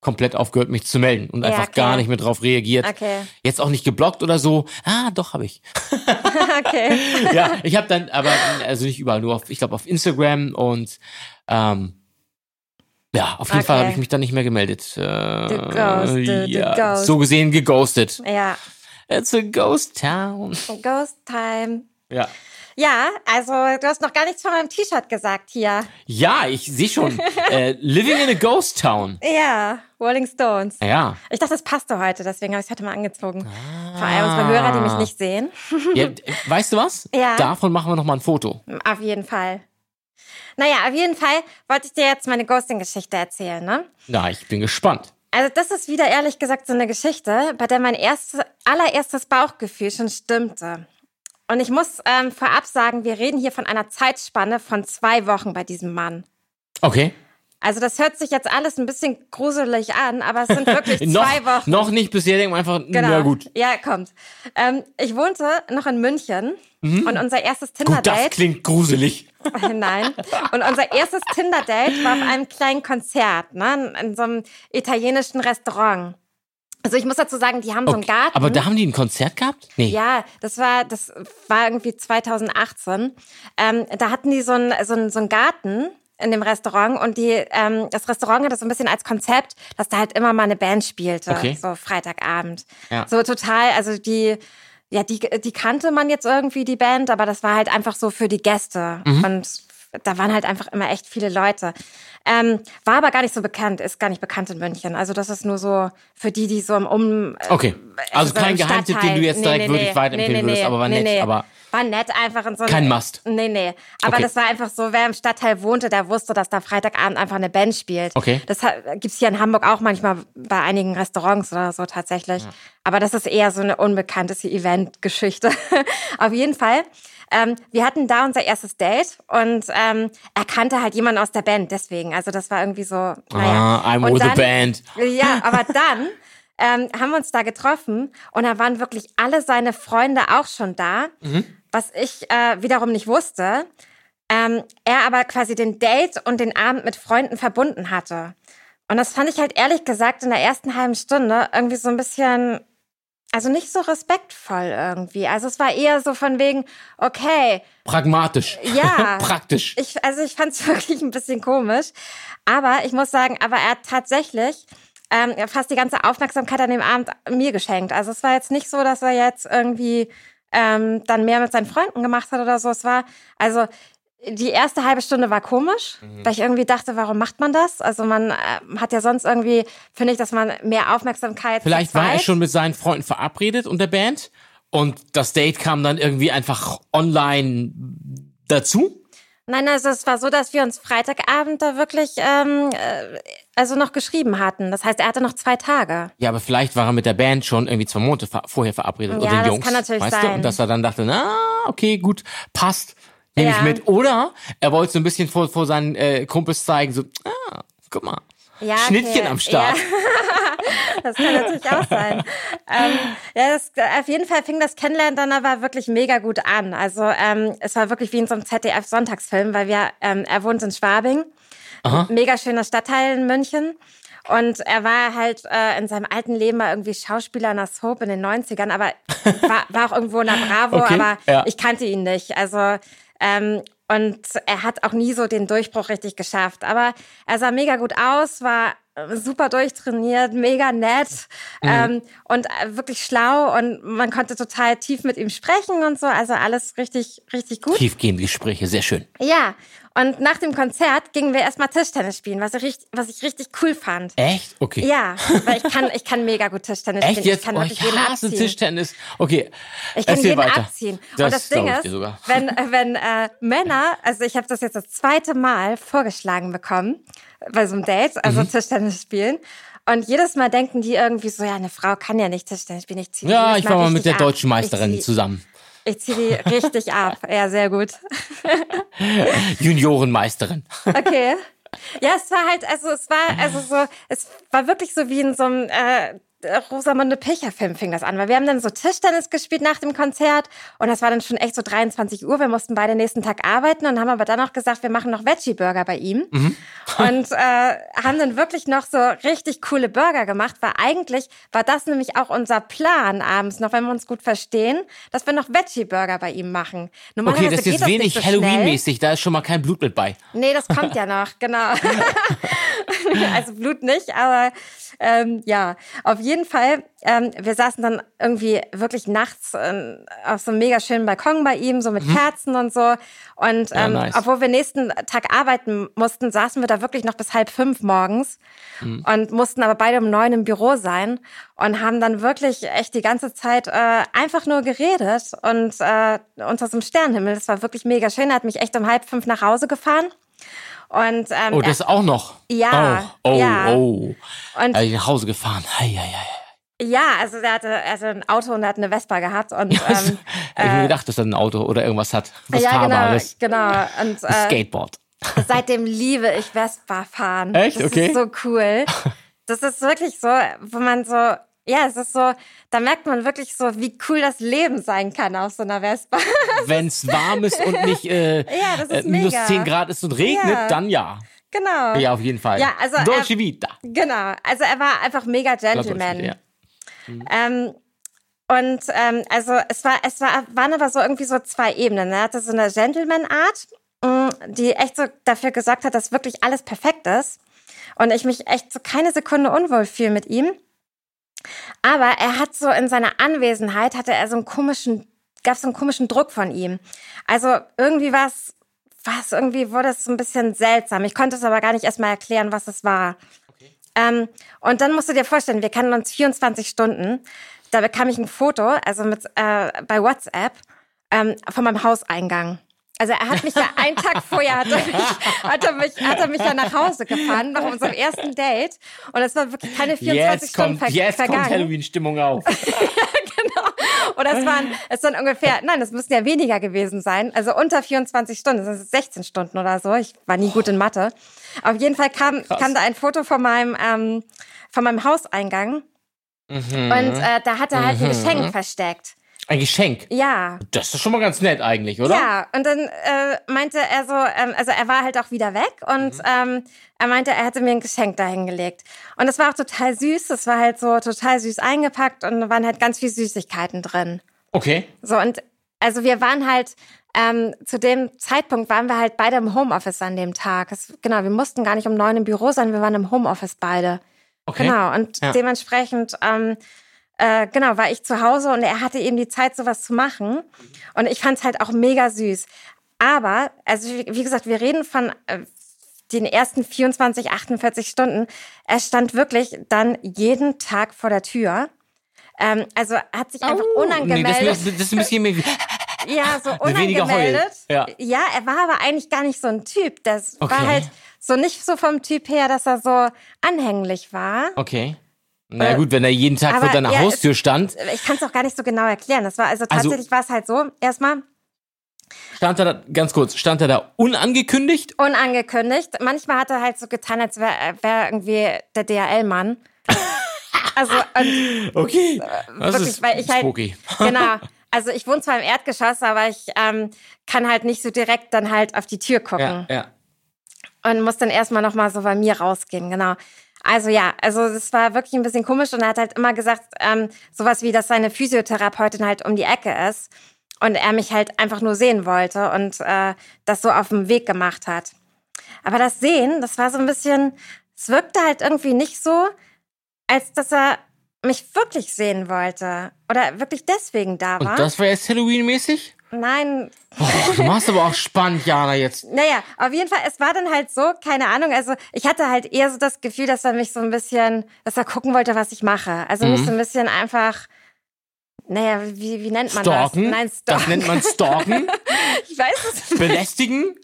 komplett aufgehört, mich zu melden und Ja, einfach okay. gar nicht mehr drauf reagiert. Okay. Jetzt auch nicht geblockt oder so. Ah, doch, habe ich. Okay. ja, ich habe dann, aber also nicht überall, nur auf, ich glaube auf Instagram und ähm, ja, auf jeden Fall Okay. habe ich mich dann nicht mehr gemeldet. Äh, Geghostet, ja, geghostet. so gesehen geghostet. Ja. It's a ghost town. Ghost Time. Ja. Ja, also du hast noch gar nichts von meinem T-Shirt gesagt hier. Ja, ich sehe schon. äh, living in a ghost town. Ja, Rolling Stones. Ja. Ich dachte, das passte heute, deswegen habe ich es heute mal angezogen. Vor allem unsere Hörer, die mich nicht sehen. ja. Weißt du was? Ja. Davon machen wir noch mal ein Foto. Auf jeden Fall. Naja, auf jeden Fall wollte ich dir jetzt meine Ghosting-Geschichte erzählen, ne? Na, ich bin gespannt. Also das ist wieder ehrlich gesagt so eine Geschichte, bei der mein erstes, allererstes Bauchgefühl schon stimmte. Und ich muss ähm, vorab sagen, wir reden hier von einer Zeitspanne von zwei Wochen bei diesem Mann. Okay. Also das hört sich jetzt alles ein bisschen gruselig an, aber es sind wirklich noch, zwei Wochen. noch nicht, bisher denken wir einfach, Genau. na gut. Ja, kommt. Ähm, ich wohnte noch in München und unser erstes Mhm. Gut, das Tinder-Date. klingt gruselig. Nein. Und unser erstes Tinder-Date war auf einem kleinen Konzert, ne? In so einem italienischen Restaurant. Also ich muss dazu sagen, die haben so einen Okay. Garten. Aber da haben die ein Konzert gehabt? Nee. ja, das war, das war irgendwie 2018. Ähm, da hatten die so einen, so einen, so einen Garten in dem Restaurant und die, ähm, das Restaurant hatte so ein bisschen als Konzept, dass da halt immer mal eine Band spielte, Okay. so Freitagabend. Ja. So total, also die, ja, die, die kannte man jetzt irgendwie, die Band, aber das war halt einfach so für die Gäste. Mhm. Und da waren halt einfach immer echt viele Leute. Ähm, war aber gar nicht so bekannt, ist gar nicht bekannt in München. Also das ist nur so für die, die so im Um... Okay. Also so kein Geheimtipp, den du jetzt direkt wirklich weiterempfehlen würdest, aber war nett, aber- War nett einfach in so Kein Must. Nee, nee. Aber Okay. das war einfach so, wer im Stadtteil wohnte, der wusste, dass da Freitagabend einfach eine Band spielt. Okay. Das gibt's hier in Hamburg auch manchmal bei einigen Restaurants oder so tatsächlich. Aber das ist eher so eine unbekannte Event-Geschichte. Auf jeden Fall. Ähm, wir hatten da unser erstes Date und ähm, er kannte halt jemanden aus der Band, deswegen. Also das war irgendwie so, naja. Ah, I'm Und with the dann- band. Ja, aber dann ähm, haben wir uns da getroffen und da waren wirklich alle seine Freunde auch schon da, Mhm. was ich äh, wiederum nicht wusste. Ähm, er aber quasi den Date und den Abend mit Freunden verbunden hatte. Und das fand ich halt ehrlich gesagt in der ersten halben Stunde irgendwie so ein bisschen, also nicht so respektvoll irgendwie. Also es war eher so von wegen, okay, Pragmatisch. Ja. Praktisch. ich, also ich fand es wirklich ein bisschen komisch. Aber ich muss sagen, aber er hat tatsächlich ähm, fast die ganze Aufmerksamkeit an dem Abend mir geschenkt. Also es war jetzt nicht so, dass er jetzt irgendwie ähm, dann mehr mit seinen Freunden gemacht hat oder so. Es war, also die erste halbe Stunde war komisch, Mhm. weil ich irgendwie dachte, warum macht man das? Also man äh, hat ja sonst irgendwie, finde ich, dass man mehr Aufmerksamkeit Vielleicht war er schon mit seinen Freunden verabredet und der Band und das Date kam dann irgendwie einfach online dazu. Nein, also es war so, dass wir uns Freitagabend da wirklich ähm, äh, also noch geschrieben hatten. Das heißt, er hatte noch zwei Tage. Ja, aber vielleicht war er mit der Band schon irgendwie zwei Monate vorher verabredet oder Ja, den das Jungs. kann natürlich weißt Du? sein. Und dass er dann dachte, na, okay, gut, passt, nehme ich Ja. mit. Oder er wollte so ein bisschen vor, vor seinen äh, Kumpels zeigen, so, ah, guck mal, Ja, Schnittchen okay. am Start. Ja. Das kann natürlich auch sein. ähm, ja, das, auf jeden Fall fing das Kennenlernen dann aber wirklich mega gut an. Also ähm, es war wirklich wie in so einem ZDF-Sonntagsfilm, weil wir, ähm, er wohnt in Schwabing, mega schöner Stadtteil in München. Und er war halt äh, in seinem alten Leben mal irgendwie Schauspieler in der Soap in den 90ern, aber war, war auch irgendwo in der Bravo, Okay, aber ja. ich kannte ihn nicht. Also ähm, und er hat auch nie so den Durchbruch richtig geschafft. Aber er sah mega gut aus, war äh, super durchtrainiert, mega nett Mhm. ähm, und äh, wirklich schlau und man konnte total tief mit ihm sprechen und so. Also alles richtig, richtig gut. Tiefgehende Gespräche, sehr schön. Ja. Und nach dem Konzert gingen wir erstmal Tischtennis spielen, was ich, richtig, was ich richtig cool fand. Echt? Okay. Ja, weil ich kann, ich kann mega gut Tischtennis Echt spielen. jetzt? Ich kann oh, ich jeden hasse abziehen. Tischtennis. Okay, Ich kann erzähl jeden weiter. abziehen. Das, und das Ding ist, wenn, wenn äh, Männer, also ich habe das jetzt das zweite Mal vorgeschlagen bekommen bei so einem Date, also Mhm. Tischtennis spielen. Und jedes Mal denken die irgendwie so, ja, eine Frau kann ja nicht Tischtennis spielen. Ich zieh die Ja, ich war mal mit der deutschen ab. Meisterin Ich zieh, zusammen. Ich zieh die richtig ab. Ja, sehr gut. Juniorenmeisterin. Okay. Ja, es war halt, also es war, also so, es war wirklich so wie in so einem äh, Rosamunde Pilcher-Film fing das an, weil wir haben dann so Tischtennis gespielt nach dem Konzert und das war dann schon echt so 23 Uhr. Wir mussten beide nächsten Tag arbeiten und haben aber dann noch gesagt, wir machen noch Veggie-Burger bei ihm und äh, haben dann wirklich noch so richtig coole Burger gemacht, weil eigentlich war das nämlich auch unser Plan abends noch, wenn wir uns gut verstehen, dass wir noch Veggie-Burger bei ihm machen. Okay, das ist jetzt wenig so. Halloween-mäßig, da ist schon mal kein Blut mit bei. Nee, das kommt ja noch, genau. also Blut nicht, aber ähm, ja, auf jeden Fall. Ähm, wir saßen dann irgendwie wirklich nachts äh, auf so einem mega schönen Balkon bei ihm, so mit Kerzen und so. Und Ja, ähm, nice. obwohl wir nächsten Tag arbeiten mussten, saßen wir da wirklich noch bis halb fünf morgens und mussten aber beide um neun im Büro sein und haben dann wirklich echt die ganze Zeit äh, einfach nur geredet und äh, unter so einem Sternenhimmel. Das war wirklich mega schön. Er hat mich echt um halb fünf nach Hause gefahren. Und ähm, Oh, das auch noch. Ja, Oh, oh, ja. oh. Und- Er ist nach Hause gefahren. Hei, hei, hei. Ja, also der hatte, er hatte ein Auto und er hat eine Vespa gehabt und Ja, ähm, ich hab mir gedacht, dass er ein Auto oder irgendwas hat. Was ja Fahrbares. genau, genau und äh, Skateboard. seitdem liebe ich Vespa fahren. Echt? Das Okay. ist so cool. Das ist wirklich so, wo man so, ja, es ist so, da merkt man wirklich so, wie cool das Leben sein kann auf so einer Vespa. Wenn es warm ist und nicht äh, Ja, äh, minus mega. 10 Grad ist und regnet, Ja. dann ja. genau. Ja, auf jeden Fall. Ja, also, Dolce Vita. Genau. Also er war einfach mega Gentleman. Ja. Ähm, und ähm, also es war, es war, waren aber so irgendwie so zwei Ebenen. Er hatte so eine Gentleman-Art, mh, die echt so dafür gesorgt hat, dass wirklich alles perfekt ist. Und ich mich echt so keine Sekunde unwohl fühle mit ihm. Aber er hat so in seiner Anwesenheit hatte er so einen komischen, gab so einen komischen Druck von ihm. Also irgendwie war es, war es irgendwie, wurde es so ein bisschen seltsam. Ich konnte es aber gar nicht erstmal erklären, was es war. Ähm, und dann musst du dir vorstellen, wir kennen uns 24 Stunden. Da bekam ich ein Foto, also mit, äh, bei WhatsApp, ähm, von meinem Hauseingang. Also er hat mich ja einen Tag vorher hat er, mich, hat, er mich, hat er mich ja nach Hause gefahren, nach unserem ersten Date. Und es war wirklich keine 24 Jetzt Stunden kommt, ver jetzt kommt vergangen. Halloween-Stimmung auf. Oder es waren, es waren ungefähr, nein, es müssen ja weniger gewesen sein. Also unter 24 Stunden, das sind 16 Stunden oder so. Ich war nie gut in Mathe. Auf jeden Fall kam, kam da ein Foto von meinem, ähm, von meinem Hauseingang. Mhm. Und äh, da hat er halt ein Geschenk versteckt. Ein Geschenk. Ja. Das ist schon mal ganz nett eigentlich, oder? Ja, und dann äh, meinte er so, ähm, also er war halt auch wieder weg und Mhm. ähm, er meinte, er hätte mir ein Geschenk dahingelegt. Und es war auch total süß, es war halt so total süß eingepackt und da waren halt ganz viel Süßigkeiten drin. Okay. So, und also wir waren halt, ähm, zu dem Zeitpunkt waren wir halt beide im Homeoffice an dem Tag. Es, genau, wir mussten gar nicht um neun im Büro sein, wir waren im Homeoffice beide. Okay. Genau, und Ja. dementsprechend, ähm, äh, genau, war ich zu Hause und er hatte eben die Zeit, sowas zu machen. Und ich fand es halt auch mega süß. Aber, also wie, gesagt, wir reden von äh, den ersten 24, 48 Stunden. Er stand wirklich dann jeden Tag vor der Tür. Ähm, also hat sich einfach Nee, unangemeldet. das, das ist ein bisschen mehr wie. Ja, so unangemeldet. heulen. Ja. er war aber eigentlich gar nicht so ein Typ. Das Okay. war halt so nicht so vom Typ her, dass er so anhänglich war. Okay. Na gut, wenn er jeden Tag aber vor deiner ja, Haustür stand, Ich kann es auch gar nicht so genau erklären. Das war also Also- tatsächlich war es halt so. Erstmal stand er da, ganz kurz, stand er da unangekündigt? unangekündigt. Manchmal hat er halt so getan, als wäre wär irgendwie der DHL-Mann. Also und Okay. Das wirklich, ist weil ich halt spooky. genau. Also ich wohne zwar im Erdgeschoss, aber ich ähm, kann halt nicht so direkt dann halt auf die Tür gucken. Ja, ja. und muss dann erstmal noch mal so bei mir rausgehen, genau. Also ja, also das war wirklich ein bisschen komisch und er hat halt immer gesagt, ähm, sowas wie, dass seine Physiotherapeutin halt um die Ecke ist und er mich halt einfach nur sehen wollte und äh, das so auf dem Weg gemacht hat. Aber das Sehen, das war so ein bisschen, es wirkte halt irgendwie nicht so, als dass er mich wirklich sehen wollte oder wirklich deswegen da war. Und das war jetzt Halloween-mäßig? Nein, Oh, du machst aber auch spannend, Jana, jetzt. Naja, auf jeden Fall, es war dann halt so, keine Ahnung, also ich hatte halt eher so das Gefühl, dass er mich so ein bisschen, dass er gucken wollte, was ich mache. Also mich Mhm. so ein bisschen einfach, naja, wie, wie nennt man Stalken? das? Nein, Das stalken. nennt man Stalken. Ich weiß es nicht. Belästigen.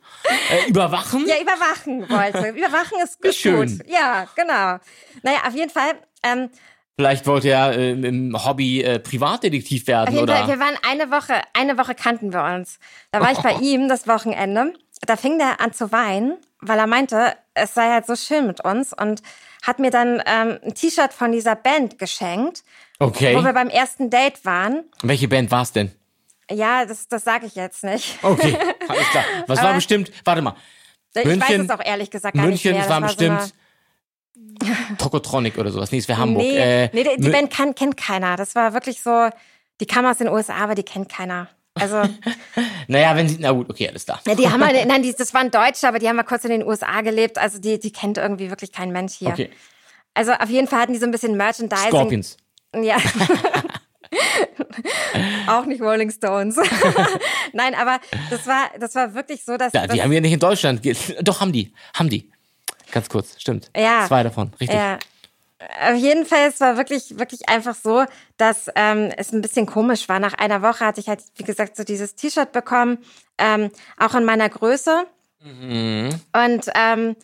Äh, überwachen. Ja, überwachen wollte. Überwachen ist gut. Schön. Ja, genau. Naja, auf jeden Fall, ähm, Vielleicht wollte er äh, im Hobby äh, Privatdetektiv auf werden, jeden oder? Fall, wir waren eine Woche, eine Woche kannten wir uns. Da war ich bei ihm das Wochenende. Da fing der an zu weinen, weil er meinte, es sei halt so schön mit uns und hat mir dann ähm, ein T-Shirt von dieser Band geschenkt, Okay. wo wir beim ersten Date waren. Welche Band war's denn? Ja, das, das sage ich jetzt nicht. Okay, alles klar. Was war bestimmt, warte mal, Ich weiß es auch ehrlich gesagt gar München, nicht mehr. es war Das so bestimmt eine- Tokotronic oder sowas. Nee, es wäre Hamburg. Nee, Äh, nee die, die Band kann, kennt keiner. Das war wirklich so, die kam aus den USA, aber die kennt keiner. Also, Naja, wenn sie, na gut, okay, alles klar. ja, die haben halt, nein, die, das waren Deutsche, aber die haben mal kurz in den USA gelebt. Also, die, die kennt irgendwie wirklich kein Mensch hier. Okay. Also, auf jeden Fall hatten die so ein bisschen Merchandising. Scorpions. Ja. Auch nicht Rolling Stones. Nein, aber das war, das war wirklich so, dass. Ja, die haben wir nicht in Deutschland. Doch, haben die. Haben die. Ganz kurz, stimmt. Ja. Zwei davon, richtig. Ja. Auf jeden Fall, es war wirklich, wirklich einfach so, dass ähm, es ein bisschen komisch war. Nach einer Woche hatte ich halt, wie gesagt, so dieses T-Shirt bekommen, ähm, auch in meiner Größe. Mhm. Und, ähm,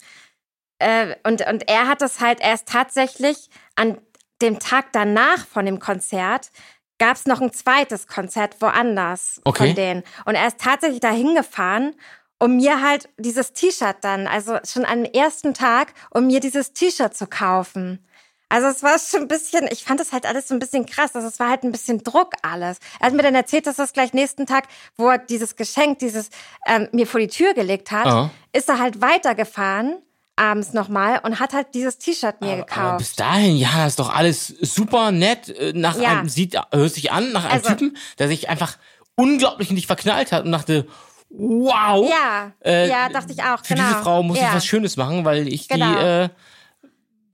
äh, und, und er hat es halt erst tatsächlich an dem Tag danach von dem Konzert gab es noch ein zweites Konzert woanders Okay. von denen. Und er ist tatsächlich dahin gefahren, um mir halt dieses T-Shirt dann, also schon am ersten Tag, um mir dieses T-Shirt zu kaufen. Also es war schon ein bisschen, ich fand das halt alles so ein bisschen krass. Also es war halt ein bisschen Druck alles. Er hat mir dann erzählt, dass das gleich nächsten Tag, wo er dieses Geschenk, dieses ähm, mir vor die Tür gelegt hat, Aha. ist er halt weitergefahren abends nochmal und hat halt dieses T-Shirt mir Aber gekauft. bis dahin, ja, ist doch alles super nett. äh, Nach Ja. einem, sieht, hört sich an, nach einem Also- Typen, der sich einfach unglaublich in dich verknallt hat und dachte, wow. Ja, äh, ja, dachte ich auch. Für genau. diese Frau muss ja. ich was Schönes machen, weil ich Genau. die äh,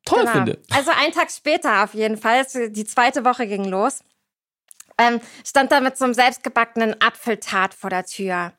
toll Genau. finde. Also einen Tag später auf jeden Fall, die zweite Woche ging los, ähm, stand da mit so einem selbstgebackenen Apfeltart vor der Tür.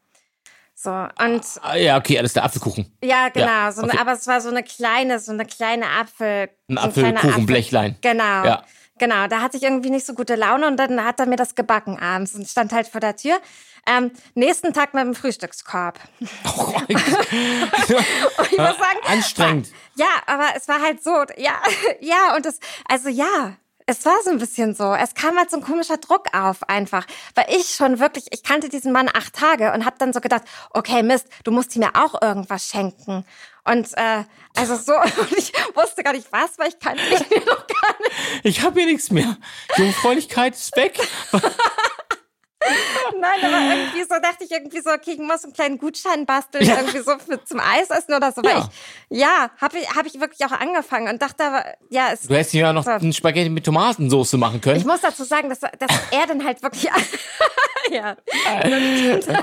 So, und Ah, ja, okay, alles der Apfelkuchen. ja, genau, Ja, so eine, okay. aber es war so eine kleine, so eine kleine Apfel. Ein Apfelkuchenblechlein. Apfel. Genau. Ja. Genau, da hatte ich irgendwie nicht so gute Laune und dann hat er mir das gebacken abends und stand halt vor der Tür. Ähm, nächsten Tag mit dem Frühstückskorb. Oh, Und ich muss sagen, Anstrengend. Ja, aber es war halt so, ja, ja, und es, also ja, es war so ein bisschen so. Es kam halt so ein komischer Druck auf einfach, weil ich schon wirklich, ich kannte diesen Mann acht Tage und habe dann so gedacht, okay, Mist, du musst ihm ja auch irgendwas schenken. Und äh, also so, und ich wusste gar nicht was, weil ich kannte ihn noch gar nicht. Ich habe hier nichts mehr. Jungfräulichkeit ist weg. Nein, aber irgendwie so dachte ich irgendwie so, okay, ich muss einen kleinen Gutschein basteln, irgendwie so für, zum Eisessen oder so. Ja. ich, ja, habe ich, hab ich wirklich auch angefangen und dachte aber, ja, es Du hättest ja noch So. einen Spaghetti mit Tomatensauce machen können. Ich muss dazu sagen, dass, dass er dann halt wirklich. ja.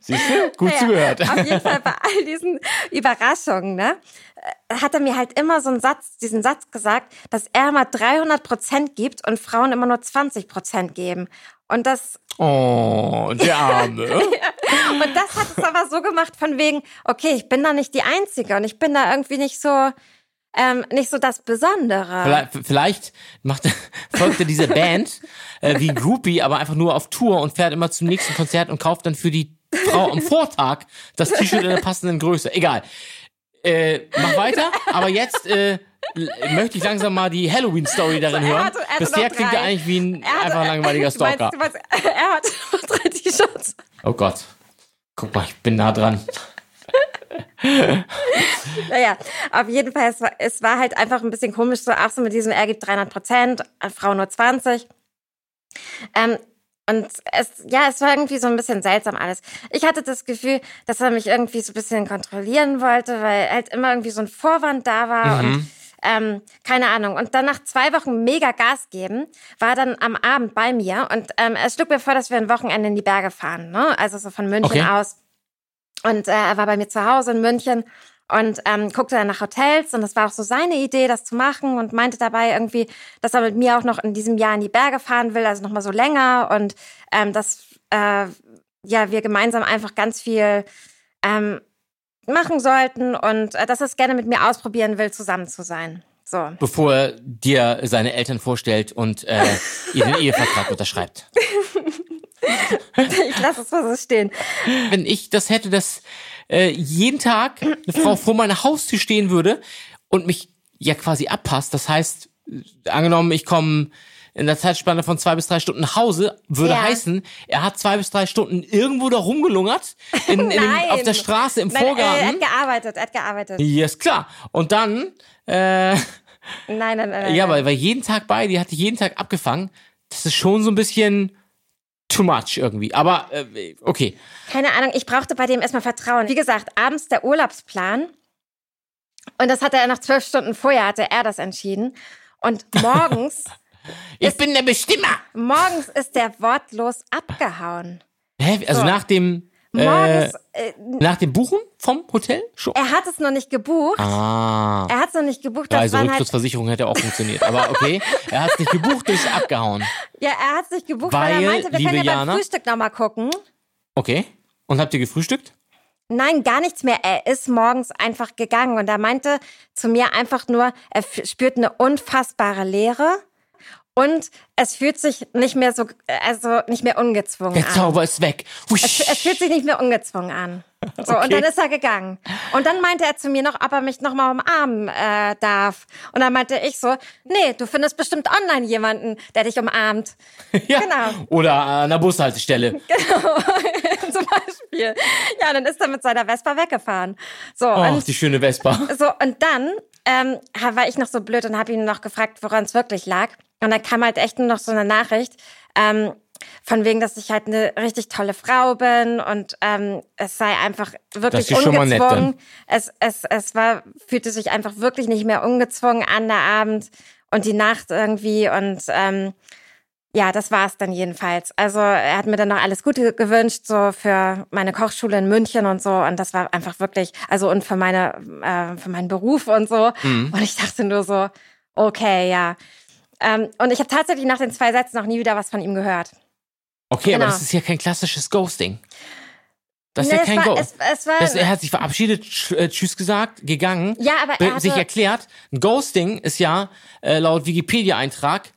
Siehst du? Gut ja, zugehört. Auf jeden Fall bei all diesen Überraschungen, ne, äh, hat er mir halt immer so einen Satz, diesen Satz gesagt, dass er mal 300 Prozent gibt und Frauen immer nur 20 Prozent geben. Und das, Oh, der Arme. und das hat es aber so gemacht von wegen, okay, ich bin da nicht die Einzige und ich bin da irgendwie nicht so, ähm, nicht so das Besondere. Vielleicht, vielleicht macht, folgt er dieser Band äh, wie Groupie, aber einfach nur auf Tour und fährt immer zum nächsten Konzert und kauft dann für die Frau am Vortag das T-Shirt in der passenden Größe. Egal. Äh, mach weiter, aber jetzt äh, möchte ich langsam mal die Halloween-Story darin Er hören. er hatte Bisher klingt er eigentlich wie ein hatte- einfach ein langweiliger Du meinst- Stalker. du meinst, er hat noch drei T-Shirts. Oh Gott. Guck mal, ich bin nah dran. Naja, auf jeden Fall, es war, es war halt einfach ein bisschen komisch, so auch so mit diesem, er gibt 300 Prozent, Frau nur 20. Ähm, und es, ja, es war irgendwie so ein bisschen seltsam alles. Ich hatte das Gefühl, dass er mich irgendwie so ein bisschen kontrollieren wollte, weil halt immer irgendwie so ein Vorwand da war und ähm, keine Ahnung. Und dann nach zwei Wochen mega Gas geben, war dann am Abend bei mir und ähm, er schlug mir vor, dass wir ein Wochenende in die Berge fahren, ne? Also so von München Okay. aus. Und äh, er war bei mir zu Hause in München und ähm, guckte dann nach Hotels und das war auch so seine Idee, das zu machen und meinte dabei irgendwie, dass er mit mir auch noch in diesem Jahr in die Berge fahren will, also nochmal so länger und ähm, dass äh, ja wir gemeinsam einfach ganz viel ähm, machen sollten und äh, dass er es gerne mit mir ausprobieren will, zusammen zu sein. So. Bevor er dir seine Eltern vorstellt und äh, ihr den Ehevertrag unterschreibt. Ich lasse es mal so stehen. wenn ich das hätte, dass äh, jeden Tag eine Frau vor meiner Haustür stehen würde und mich ja quasi abpasst. Das heißt, äh, angenommen, ich komme in der Zeitspanne von zwei bis drei Stunden nach Hause, würde Ja. heißen, er hat zwei bis drei Stunden irgendwo da rumgelungert, in, in dem, auf der Straße, im Nein, äh, er Vorgarten. hat gearbeitet, er hat gearbeitet. Ja, ist klar. Und dann, äh, Nein, nein, nein. ja, weil, weil jeden Tag bei dir, hat dich jeden Tag abgefangen. Das ist schon so ein bisschen too much irgendwie. Aber, äh, okay. Keine Ahnung, ich brauchte bei dem erstmal Vertrauen. Wie gesagt, abends der Urlaubsplan. Und das hatte er noch zwölf Stunden vorher, hatte er das entschieden. Und morgens, Ich bin der Bestimmer. morgens ist der wortlos abgehauen. Hä? Also So. nach dem, äh, Morgens, äh, nach dem Buchen vom Hotel? Schon. er hat es noch nicht gebucht. Ah. Er hat es noch nicht gebucht. Das Also halt, Rücktrittsversicherung hätte auch funktioniert. Aber okay, er hat es nicht gebucht, ist abgehauen. ja, er hat es nicht gebucht, weil, Weil, er meinte, wir liebe können ja Jana- beim Frühstück nochmal gucken. Okay. Und habt ihr gefrühstückt? Nein, gar nichts mehr. Er ist morgens einfach gegangen und er meinte zu mir einfach nur, er spürt eine unfassbare Leere und es fühlt sich nicht mehr so, also nicht mehr ungezwungen Der an. Zauber ist weg. Es, es fühlt sich nicht mehr ungezwungen an. So, Okay. und dann ist er gegangen. Und dann meinte er zu mir noch, ob er mich noch mal umarmen äh, darf. Und dann meinte ich so, nee, du findest bestimmt online jemanden, der dich umarmt. ja. genau. Oder an der Bushaltestelle. Zum Beispiel. Ja, dann ist er mit seiner Vespa weggefahren. So, Ach, und die schöne Vespa. So, und dann ähm, war ich noch so blöd und habe ihn noch gefragt, woran es wirklich lag. Und dann kam halt echt nur noch so eine Nachricht, ähm, von wegen, dass ich halt eine richtig tolle Frau bin und ähm, es sei einfach wirklich Das ist schon mal nett dann. ungezwungen. Es, es, es war, fühlte sich einfach wirklich nicht mehr ungezwungen an der Abend und die Nacht irgendwie und ähm, ja, das war es dann jedenfalls. Also er hat mir dann noch alles Gute gewünscht, so für meine Kochschule in München und so. Und das war einfach wirklich, also und für meine, äh, für meinen Beruf und so. Mhm. Und ich dachte nur so, okay, ja. Ähm, und ich habe tatsächlich nach den zwei Sätzen noch nie wieder was von ihm gehört. Okay, aber Genau. das ist ja kein klassisches Ghosting. Das ist Nee, ja kein war, Ghost. es, es war, Das, er hat sich verabschiedet, äh, Tschüss gesagt, gegangen. Ja, aber be- er hatte- sich erklärt. Ein Ghosting ist ja äh, laut Wikipedia-Eintrag,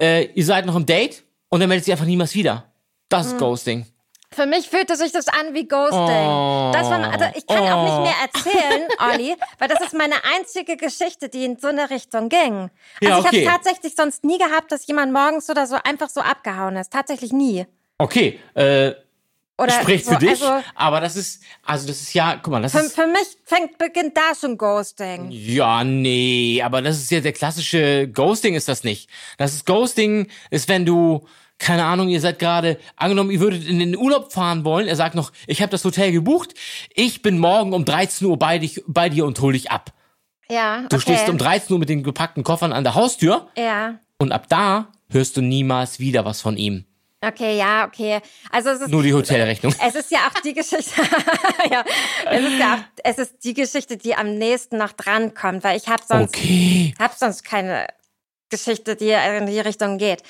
äh, ihr seid noch im Date und er meldet sich einfach niemals wieder. Das ist Ghosting. Für mich fühlte sich das an wie Ghosting. Oh. Das war, also ich kann auch nicht Oh. mehr erzählen, Olli, weil das ist meine einzige Geschichte, die in so eine Richtung ging. Also Ja, ich okay. habe tatsächlich sonst nie gehabt, dass jemand morgens oder so einfach so abgehauen ist. Tatsächlich nie. Okay, äh, Oder spricht so, für dich, Also aber das ist, also das ist ja, guck mal, das für, ist, für mich fängt, beginnt da schon Ghosting. ja, nee, aber das ist ja der klassische Ghosting ist das nicht. Das ist Ghosting ist, wenn du, keine Ahnung, ihr seid gerade, angenommen, ihr würdet in den Urlaub fahren wollen, er sagt noch, ich habe das Hotel gebucht, ich bin morgen um 13 Uhr bei, dich, bei dir und hol dich ab. Ja, Du okay. stehst um 13 Uhr mit den gepackten Koffern an der Haustür Ja, und ab da hörst du niemals wieder was von ihm. okay, ja, okay. Also es ist Nur die Hotelrechnung. Es ist ja auch die Geschichte, ja, es ist ja auch, es ist die Geschichte, die am nächsten noch drankommt, weil ich habe sonst, Okay. hab sonst keine Geschichte, die in die Richtung geht.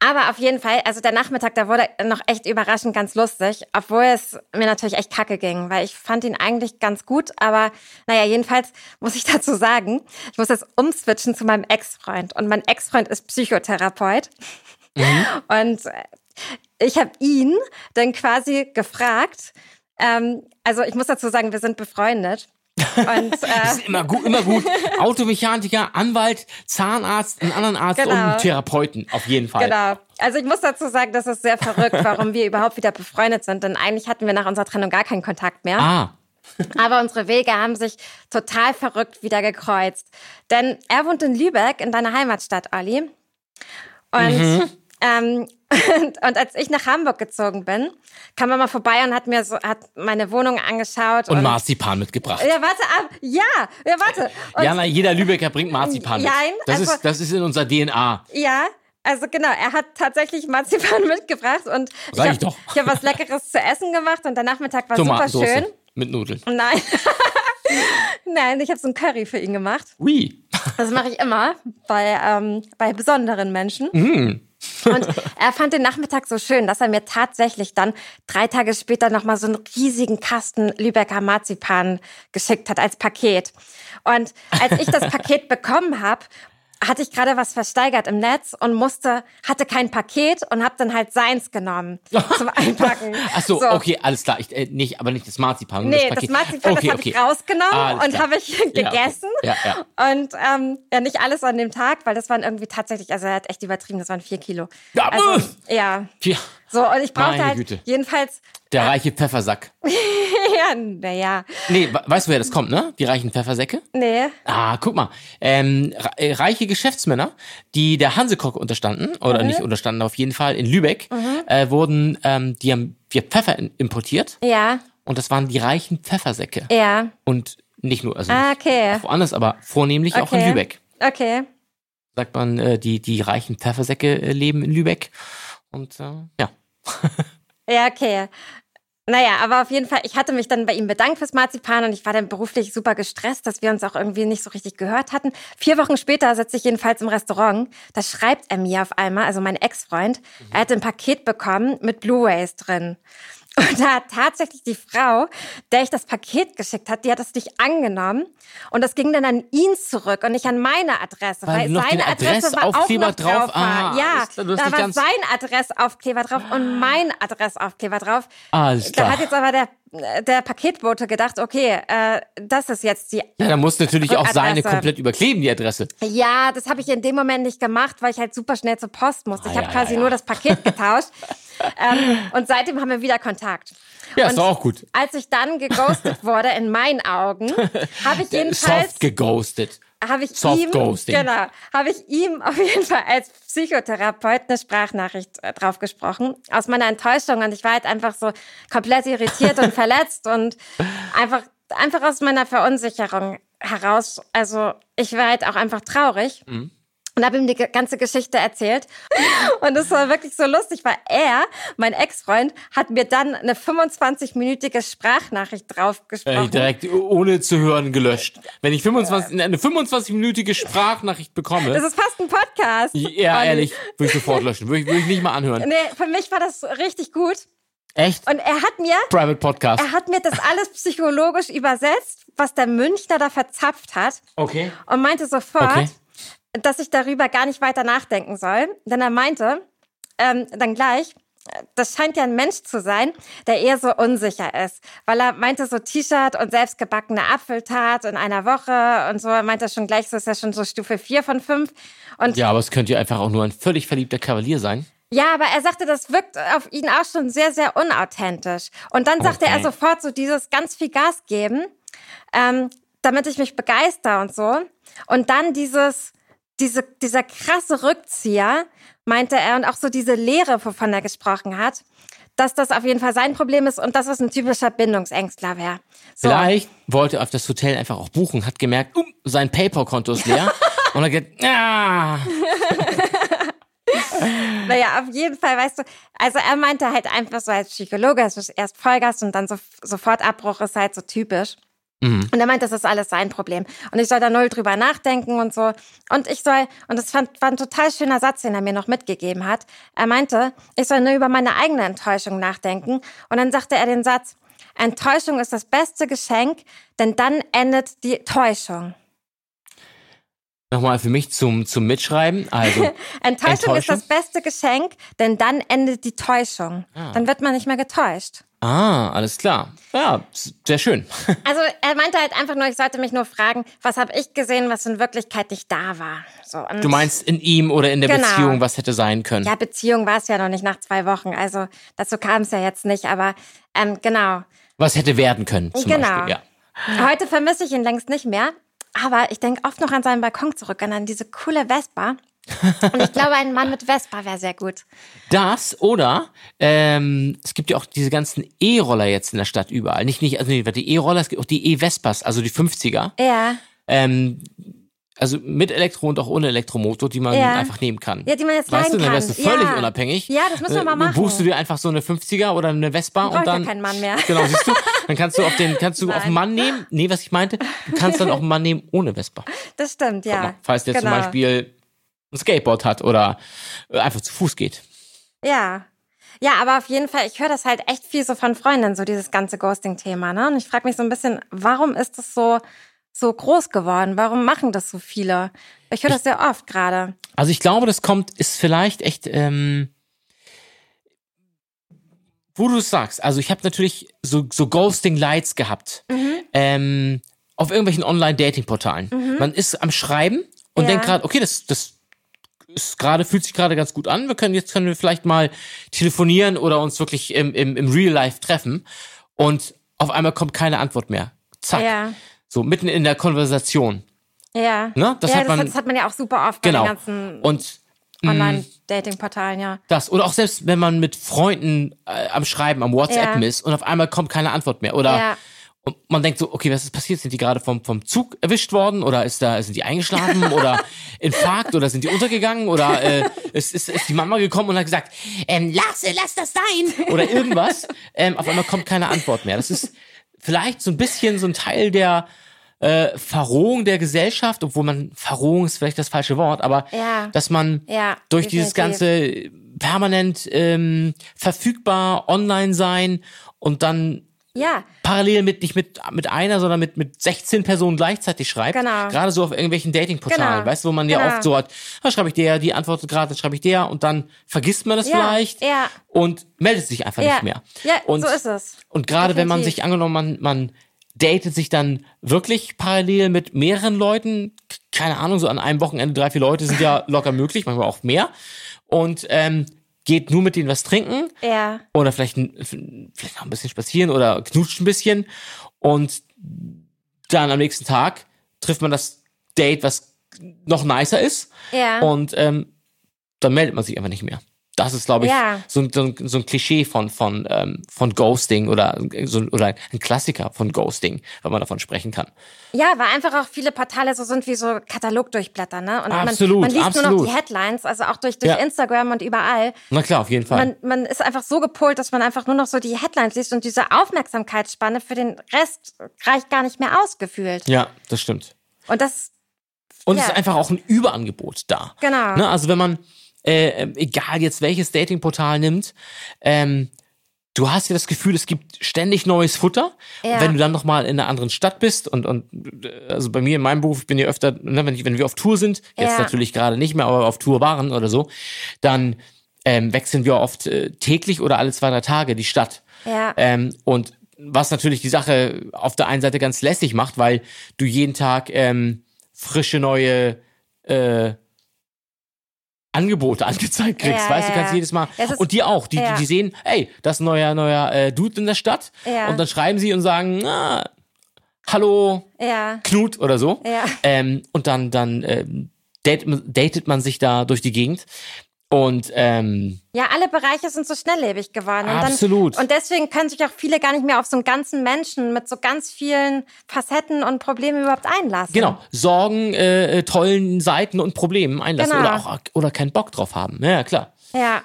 Aber auf jeden Fall, also der Nachmittag, der wurde noch echt überraschend ganz lustig, obwohl es mir natürlich echt kacke ging, weil ich fand ihn eigentlich ganz gut, aber naja, jedenfalls muss ich dazu sagen, ich muss jetzt umswitchen zu meinem Ex-Freund und mein Ex-Freund ist Psychotherapeut und äh, ich habe ihn dann quasi gefragt, ähm, also ich muss dazu sagen, wir sind befreundet. Und Das äh, ist immer gut, immer gut. Automechaniker, Anwalt, Zahnarzt, einen anderen Arzt und Genau. einen Therapeuten. Auf jeden Fall. genau. Also ich muss dazu sagen, das ist sehr verrückt, warum wir überhaupt wieder befreundet sind. Denn eigentlich hatten wir nach unserer Trennung gar keinen Kontakt mehr. Ah, Aber unsere Wege haben sich total verrückt wieder gekreuzt. Denn er wohnt in Lübeck, in deiner Heimatstadt, Olli. Und, Mhm. Ähm, und, und als ich nach Hamburg gezogen bin, kam er mal vorbei und hat mir so, hat meine Wohnung angeschaut. und Marzipan mitgebracht. Ja, warte ab. Ja, ja, warte. Und, Jana, jeder Lübecker bringt Marzipan mit. Jein, Das, also- ist, das ist in unserer DNA. Ja, also genau, er hat tatsächlich Marzipan mitgebracht und ich Sag ich habe ich hab was Leckeres zu essen gemacht und der Nachmittag war super schön. mit Nudeln. Nein. Nein, ich habe so ein Curry für ihn gemacht. Ui. Das mache ich immer bei, ähm, bei besonderen Menschen. Mm. Und er fand den Nachmittag so schön, dass er mir tatsächlich dann drei Tage später nochmal so einen riesigen Kasten Lübecker Marzipan geschickt hat als Paket. Und als ich das Paket bekommen habe, hatte ich gerade was versteigert im Netz und musste, hatte kein Paket und habe dann halt seins genommen zum Einpacken. Ach so, okay, alles klar. Ich, äh, nicht, aber nicht das Marzipan. Nee, das Paket. Marzipan, okay, das habe okay. ich rausgenommen Alles und habe ich Ja, okay. gegessen. Ja, ja. Und ähm, ja, nicht alles an dem Tag, weil das waren irgendwie tatsächlich, also er hat echt übertrieben, das waren vier Kilo. Ja, also, äh. ja. So, und ich brauchte Meine halt Güte. jedenfalls, der reiche Pfeffersack. ja, naja, Nee, we- weißt du, woher das kommt, ne? Die reichen Pfeffersäcke? nee. Ah, guck mal. Ähm, äh, reiche Geschäftsmänner, die der Hansekock unterstanden, oder Mhm. nicht unterstanden, auf jeden Fall in Lübeck, äh, wurden, ähm, die haben wir Pfeffer importiert Ja, und das waren die reichen Pfeffersäcke. ja. Und nicht nur, also Ah, okay. woanders, aber vornehmlich auch in Okay. Lübeck. Okay. Sagt man, äh, die, die reichen Pfeffersäcke äh, leben in Lübeck. Und äh, ja. Ja, okay. Naja, aber auf jeden Fall, ich hatte mich dann bei ihm bedankt fürs Marzipan und ich war dann beruflich super gestresst, dass wir uns auch irgendwie nicht so richtig gehört hatten. Vier Wochen später sitze ich jedenfalls im Restaurant. Da schreibt er mir auf einmal, also mein Ex-Freund, er hat ein Paket bekommen mit Blu-rays drin. Und da hat tatsächlich die Frau, der ich das Paket geschickt hat, die hat das nicht angenommen. Und das ging dann an ihn zurück und nicht an meine Adresse. Weil Weil, noch seine Adresse war auch noch drauf- drauf. war. Ah, ja, hast da war sein Adressaufkleber drauf und mein Adressaufkleber drauf. Alles Da klar. hat jetzt aber der, der Paketbote gedacht, okay, äh, das ist jetzt die. Ja, da muss natürlich auch seine komplett überkleben, die Adresse. Ja, das habe ich in dem Moment nicht gemacht, weil ich halt super schnell zur Post musste. Ich Ah, habe ja, quasi ja, nur das Paket getauscht. ähm, und seitdem haben wir wieder Kontakt. Ja, und ist doch auch gut. Als ich dann geghostet wurde, in meinen Augen, habe ich jedenfalls Soft geghostet. Habe ich Soft ihm, Ghosting. genau, habe ich ihm auf jeden Fall als Psychotherapeut eine Sprachnachricht äh, drauf gesprochen aus meiner Enttäuschung und ich war halt einfach so komplett irritiert und verletzt und einfach einfach aus meiner Verunsicherung heraus. Also ich war halt auch einfach traurig. Mhm. Und habe ihm die ganze Geschichte erzählt. Und es war wirklich so lustig, weil er, mein Ex-Freund, hat mir dann eine 25-minütige Sprachnachricht drauf Äh, gesprochen. direkt ohne zu hören gelöscht. Wenn ich 25, eine 25-minütige Sprachnachricht bekomme, Das ist fast ein Podcast. ja, ehrlich, würde ich sofort löschen. Würde ich, würde ich nicht mal anhören. Nee, für mich war das richtig gut. Echt? Und er hat mir, Private Podcast. er hat mir das alles psychologisch übersetzt, was der Münchner da verzapft hat Okay. und meinte sofort, Okay. Dass ich darüber gar nicht weiter nachdenken soll. Denn er meinte, ähm, dann gleich, das scheint ja ein Mensch zu sein, der eher so unsicher ist. Weil er meinte so T-Shirt und selbstgebackene Apfeltat in einer Woche und so. Er meinte schon gleich, so ist ja schon so Stufe 4 von 5. Und Ja, aber es könnte ja einfach auch nur ein völlig verliebter Kavalier sein. Ja, aber er sagte, das wirkt auf ihn auch schon sehr, sehr unauthentisch. Und dann sagte er Okay. sofort so dieses ganz viel Gas geben, ähm, damit ich mich begeister und so. Und dann dieses, diese, dieser krasse Rückzieher, meinte er, und auch so diese Leere, wovon er gesprochen hat, dass das auf jeden Fall sein Problem ist und dass es ein typischer Bindungsängstler wäre. So. Vielleicht wollte er auf das Hotel einfach auch buchen, hat gemerkt, uh, sein PayPal-Konto ist leer. und er geht, ah, Naja, auf jeden Fall, weißt du, also er meinte halt einfach so als Psychologe, es ist erst Vollgas und dann so, sofort Abbruch ist halt so typisch. Mhm. Und er meint, das ist alles sein Problem. Und ich soll da null drüber nachdenken und so. Und ich soll, und das fand, war ein total schöner Satz, den er mir noch mitgegeben hat. Er meinte, ich soll nur über meine eigene Enttäuschung nachdenken. Und dann sagte er den Satz, Enttäuschung ist das beste Geschenk, denn dann endet die Täuschung. nochmal für mich zum, zum Mitschreiben. Also, Enttäuschung, ist Enttäuschung? das beste Geschenk, denn dann endet die Täuschung. Dann wird man nicht mehr getäuscht. Ah, alles klar. Ja, sehr schön. Also er meinte halt einfach nur, ich sollte mich nur fragen, was habe ich gesehen, was in Wirklichkeit nicht da war. So, und Du meinst in ihm oder in der Genau. Beziehung, was hätte sein können. ja, Beziehung war es ja noch nicht nach zwei Wochen, also dazu kam es ja jetzt nicht, aber ähm, genau. Was hätte werden können, zum Genau. Beispiel. Ja. Heute vermisse ich ihn längst nicht mehr, aber ich denke oft noch an seinen Balkon zurück und an diese coole Vespa. Und ich glaube, ein Mann mit Vespa wäre sehr gut. Das oder ähm, es gibt ja auch diese ganzen E-Roller jetzt in der Stadt überall. Nicht, nicht, also nee, die E-Roller, es gibt auch die E-Vespas, also die 50er. Ja. Ähm, also mit Elektro und auch ohne Elektromotor, die man Ja. einfach nehmen kann. Ja, die man jetzt Weißt du, dann wärst du völlig Ja. unabhängig. Ja, das müssen wir Äh, mal machen. Buchst du dir einfach so eine 50er oder eine Vespa und ich ja dann. keinen Mann mehr. Genau, siehst du? Dann kannst du auf den, kannst du auf Nein. einen Mann nehmen. Nee, was ich meinte, du kannst dann auch einen Mann nehmen ohne Vespa. Das stimmt, ja. mal, falls der genau. zum Beispiel ein Skateboard hat oder einfach zu Fuß geht. Ja. Ja, aber auf jeden Fall, ich höre das halt echt viel so von Freundinnen, so dieses ganze Ghosting-Thema, ne? Und ich frage mich so ein bisschen, warum ist das so so groß geworden? Warum machen das so viele? Ich höre das sehr oft gerade. Also ich glaube, das kommt, ist vielleicht echt, ähm, wo du es sagst. Also ich habe natürlich so, so Ghosting Lights gehabt. Mhm. Ähm, auf irgendwelchen Online-Dating-Portalen. Man ist am Schreiben und Ja. denkt gerade, okay, das, das ist gerade, fühlt sich gerade ganz gut an. Wir können, jetzt können wir vielleicht mal telefonieren oder uns wirklich im, im, im Real Life treffen. Und auf einmal kommt keine Antwort mehr. Zack. Ja. So mitten in der Konversation. Ja. Ne? Das ja, hat man- das, hat man ja auch super oft Genau. bei den ganzen Und Online-Dating-Portalen, ja. Das. Oder auch selbst, wenn man mit Freunden äh, am Schreiben, am WhatsApp Ja. ist und auf einmal kommt keine Antwort mehr. Oder Ja. Und man denkt so, okay, was ist passiert? Sind die gerade vom, vom Zug erwischt worden? Oder ist da, sind die eingeschlafen? oder Infarkt? Oder sind die untergegangen? Oder äh, ist, ist, ist die Mama gekommen und hat gesagt, ähm, lass, äh, lass das sein? Oder irgendwas. ähm, auf einmal kommt keine Antwort mehr. Das ist vielleicht so ein bisschen so ein Teil der äh, Verrohung der Gesellschaft, obwohl man, Verrohung ist vielleicht das falsche Wort, aber Ja. dass man Ja, durch dieses ganze permanent ähm, verfügbar online sein und dann Ja, parallel mit nicht mit mit einer, sondern mit mit 16 Personen gleichzeitig schreibt. Genau. Gerade so auf irgendwelchen Datingportalen, Genau. weißt du, wo man ja Genau. oft so hat, da schreibe ich der, die antwortet gerade, dann schreibe ich der und dann vergisst man das Ja, vielleicht ja. und meldet sich einfach ja. nicht mehr. Ja, und, so ist es. Und gerade wenn man sich angenommen, man, man datet sich dann wirklich parallel mit mehreren Leuten, keine Ahnung, so an einem Wochenende drei, vier Leute sind ja locker möglich, manchmal auch mehr. Und ähm, geht nur mit denen was trinken Ja. oder vielleicht, ein- vielleicht noch ein bisschen spazieren oder knutscht ein bisschen und dann am nächsten Tag trifft man das Date, was noch nicer ist Ja. und ähm, dann meldet man sich einfach nicht mehr. Das ist, glaube ich, Ja. so, ein- so, so ein Klischee von, von, ähm, von Ghosting oder, so, oder ein Klassiker von Ghosting, wenn man davon sprechen kann. Ja, weil einfach auch viele Portale so sind wie so Katalogdurchblätter, ne? Und Absolut, man, man liest nur noch absolut. die Headlines, also auch durch, durch Ja. Instagram und überall. Na klar, auf jeden Fall. Man, man ist einfach so gepolt, dass man einfach nur noch so die Headlines liest und diese Aufmerksamkeitsspanne für den Rest reicht gar nicht mehr ausgefühlt. ja, das stimmt. Und das, Und es Ja. ist einfach auch ein Überangebot da. Genau. Ne? Also wenn man, äh, ähm, egal jetzt welches Datingportal nimmt, ähm, du hast ja das Gefühl, es gibt ständig neues Futter. Ja. Wenn du dann nochmal in einer anderen Stadt bist und, und äh, also bei mir in meinem Beruf, ich bin ja öfter, ne, wenn, ich, wenn wir auf Tour sind, jetzt Ja. natürlich gerade nicht mehr, aber auf Tour waren oder so, dann ähm, wechseln wir oft äh, täglich oder alle zwei, drei Tage die Stadt. ja, Ähm, und was natürlich die Sache auf der einen Seite ganz lässig macht, weil du jeden Tag ähm, frische neue äh, Angebote angezeigt kriegst. Ja, weißt du, ja, kannst ja. jedes Mal. Ist- und die auch. Die, die, die sehen, ey, das ist ein neuer, neuer äh, Dude in der Stadt. Und dann schreiben sie und sagen, na, hallo, Knut oder so. Ähm, und dann, dann ähm, datet, datet man sich da durch die Gegend. Und ähm, ja, alle Bereiche sind so schnelllebig geworden. Und Absolut. Dann, und deswegen können sich auch viele gar nicht mehr auf so einen ganzen Menschen mit so ganz vielen Facetten und Problemen überhaupt einlassen. Genau, Sorgen, äh, tollen Seiten und Problemen einlassen Genau. oder auch oder keinen Bock drauf haben. Ja, klar. Ja.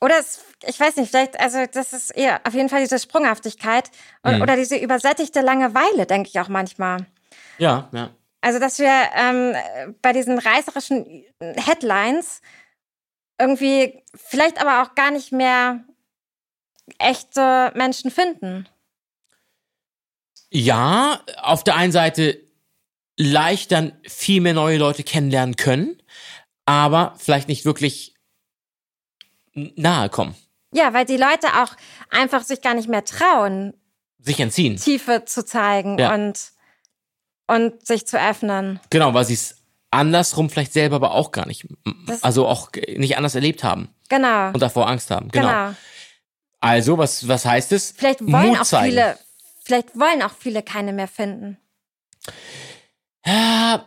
Oder es, ich weiß nicht, vielleicht, also das ist eher auf jeden Fall diese Sprunghaftigkeit und, Mhm. oder diese übersättigte Langeweile, denke ich auch manchmal. Ja, ja. Also, dass wir ähm, bei diesen reißerischen Headlines irgendwie vielleicht aber auch gar nicht mehr echte Menschen finden. Ja, auf der einen Seite leicht dann viel mehr neue Leute kennenlernen können, aber vielleicht nicht wirklich nahe kommen, Ja, weil die Leute auch einfach sich gar nicht mehr trauen, sich entziehen. Tiefe zu zeigen Ja. und, und sich zu öffnen. Genau, weil sie es andersrum vielleicht selber aber auch gar nicht, Das- also auch nicht anders erlebt haben Genau. und davor Angst haben. Genau. genau. Also, was, was heißt es? Vielleicht wollen Mut auch zeigen. viele, vielleicht wollen auch viele keine mehr finden. Ja,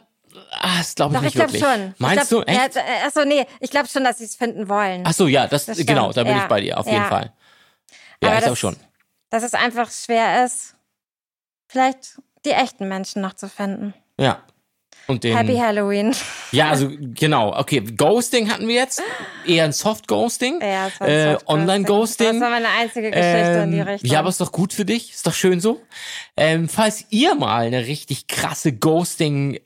ah, das glaube ich Doch, nicht ich glaube wirklich. schon. Meinst glaub, du? Echt? Ja, äh, achso, nee, ich glaube schon, dass sie es finden wollen. Ach so, ja, das, Das genau, da bin ja. ich bei dir, auf Ja. jeden Fall. Ja, Aber ich glaube schon. Dass es einfach schwer ist, vielleicht die echten Menschen noch zu finden. Ja. Und den, Happy Halloween. ja, also genau, okay, Ghosting hatten wir jetzt, eher ein Soft Ghosting, Ja, äh, Soft Online Ghosting. Ghosting. Das war meine einzige Geschichte in die Ähm, Richtung. ja, aber ist doch gut für dich, ist doch schön so. Ähm, falls ihr mal eine richtig krasse Ghosting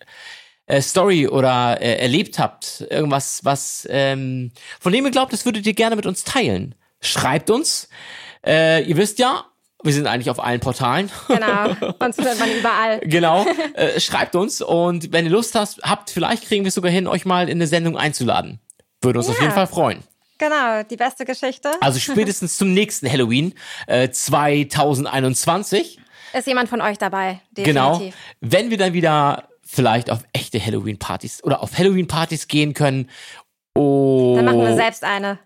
äh, Story oder äh, erlebt habt, irgendwas, was ähm, von dem ihr glaubt, das würdet ihr gerne mit uns teilen. Schreibt uns. Äh, ihr wisst ja, Wir sind eigentlich auf allen Portalen. Genau. Uns findet man überall. Genau. Äh, schreibt uns und wenn ihr Lust hast, habt, vielleicht kriegen wir es sogar hin, euch mal in eine Sendung einzuladen. Würde uns auf Ja. jeden Fall freuen. Genau, die beste Geschichte. Also spätestens zum nächsten Halloween äh, 2021. Ist jemand von euch dabei? Genau. Definitiv. Wenn wir dann wieder vielleicht auf echte Halloween-Partys oder auf Halloween-Partys gehen können. Oh, Dann machen wir selbst eine.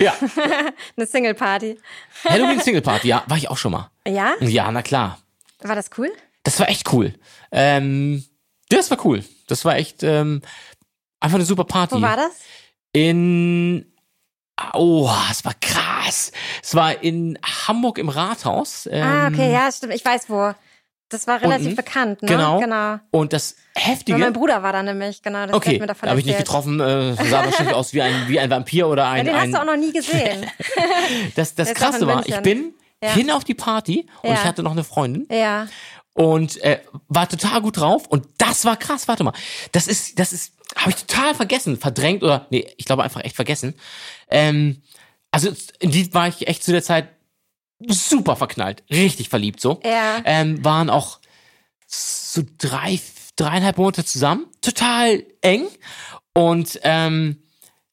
Ja, Eine Single-Party. Halloween Single Party, ja, war ich auch schon mal. Ja? Ja, na klar. War das cool? Das war echt cool. Ähm, das war cool. Das war echt ähm, einfach eine super Party. Wo war das? In Oh, es war krass. Es war in Hamburg im Rathaus. Ähm, ah, okay, ja, stimmt. Ich weiß wo. Das war relativ unten. bekannt, ne? Genau. genau. Und das Weil Heftige. mein Bruder war da nämlich, genau. Das Okay, habe ich nicht getroffen. Äh, sah wahrscheinlich aus wie ein, wie ein Vampir oder Ja, ein. den hast ein du auch noch nie gesehen. das das Krasse war, ich bin Ja. hin auf die Party und Ja. ich hatte noch eine Freundin ja. und äh, war total gut drauf und das war krass. Warte mal, das ist, das ist, habe ich total vergessen, verdrängt oder nee, ich glaube einfach echt vergessen. Ähm, also in die war ich echt zu der Zeit super verknallt, richtig verliebt so. Ja. Ähm, waren auch so drei, dreieinhalb Monate zusammen, total eng und ähm,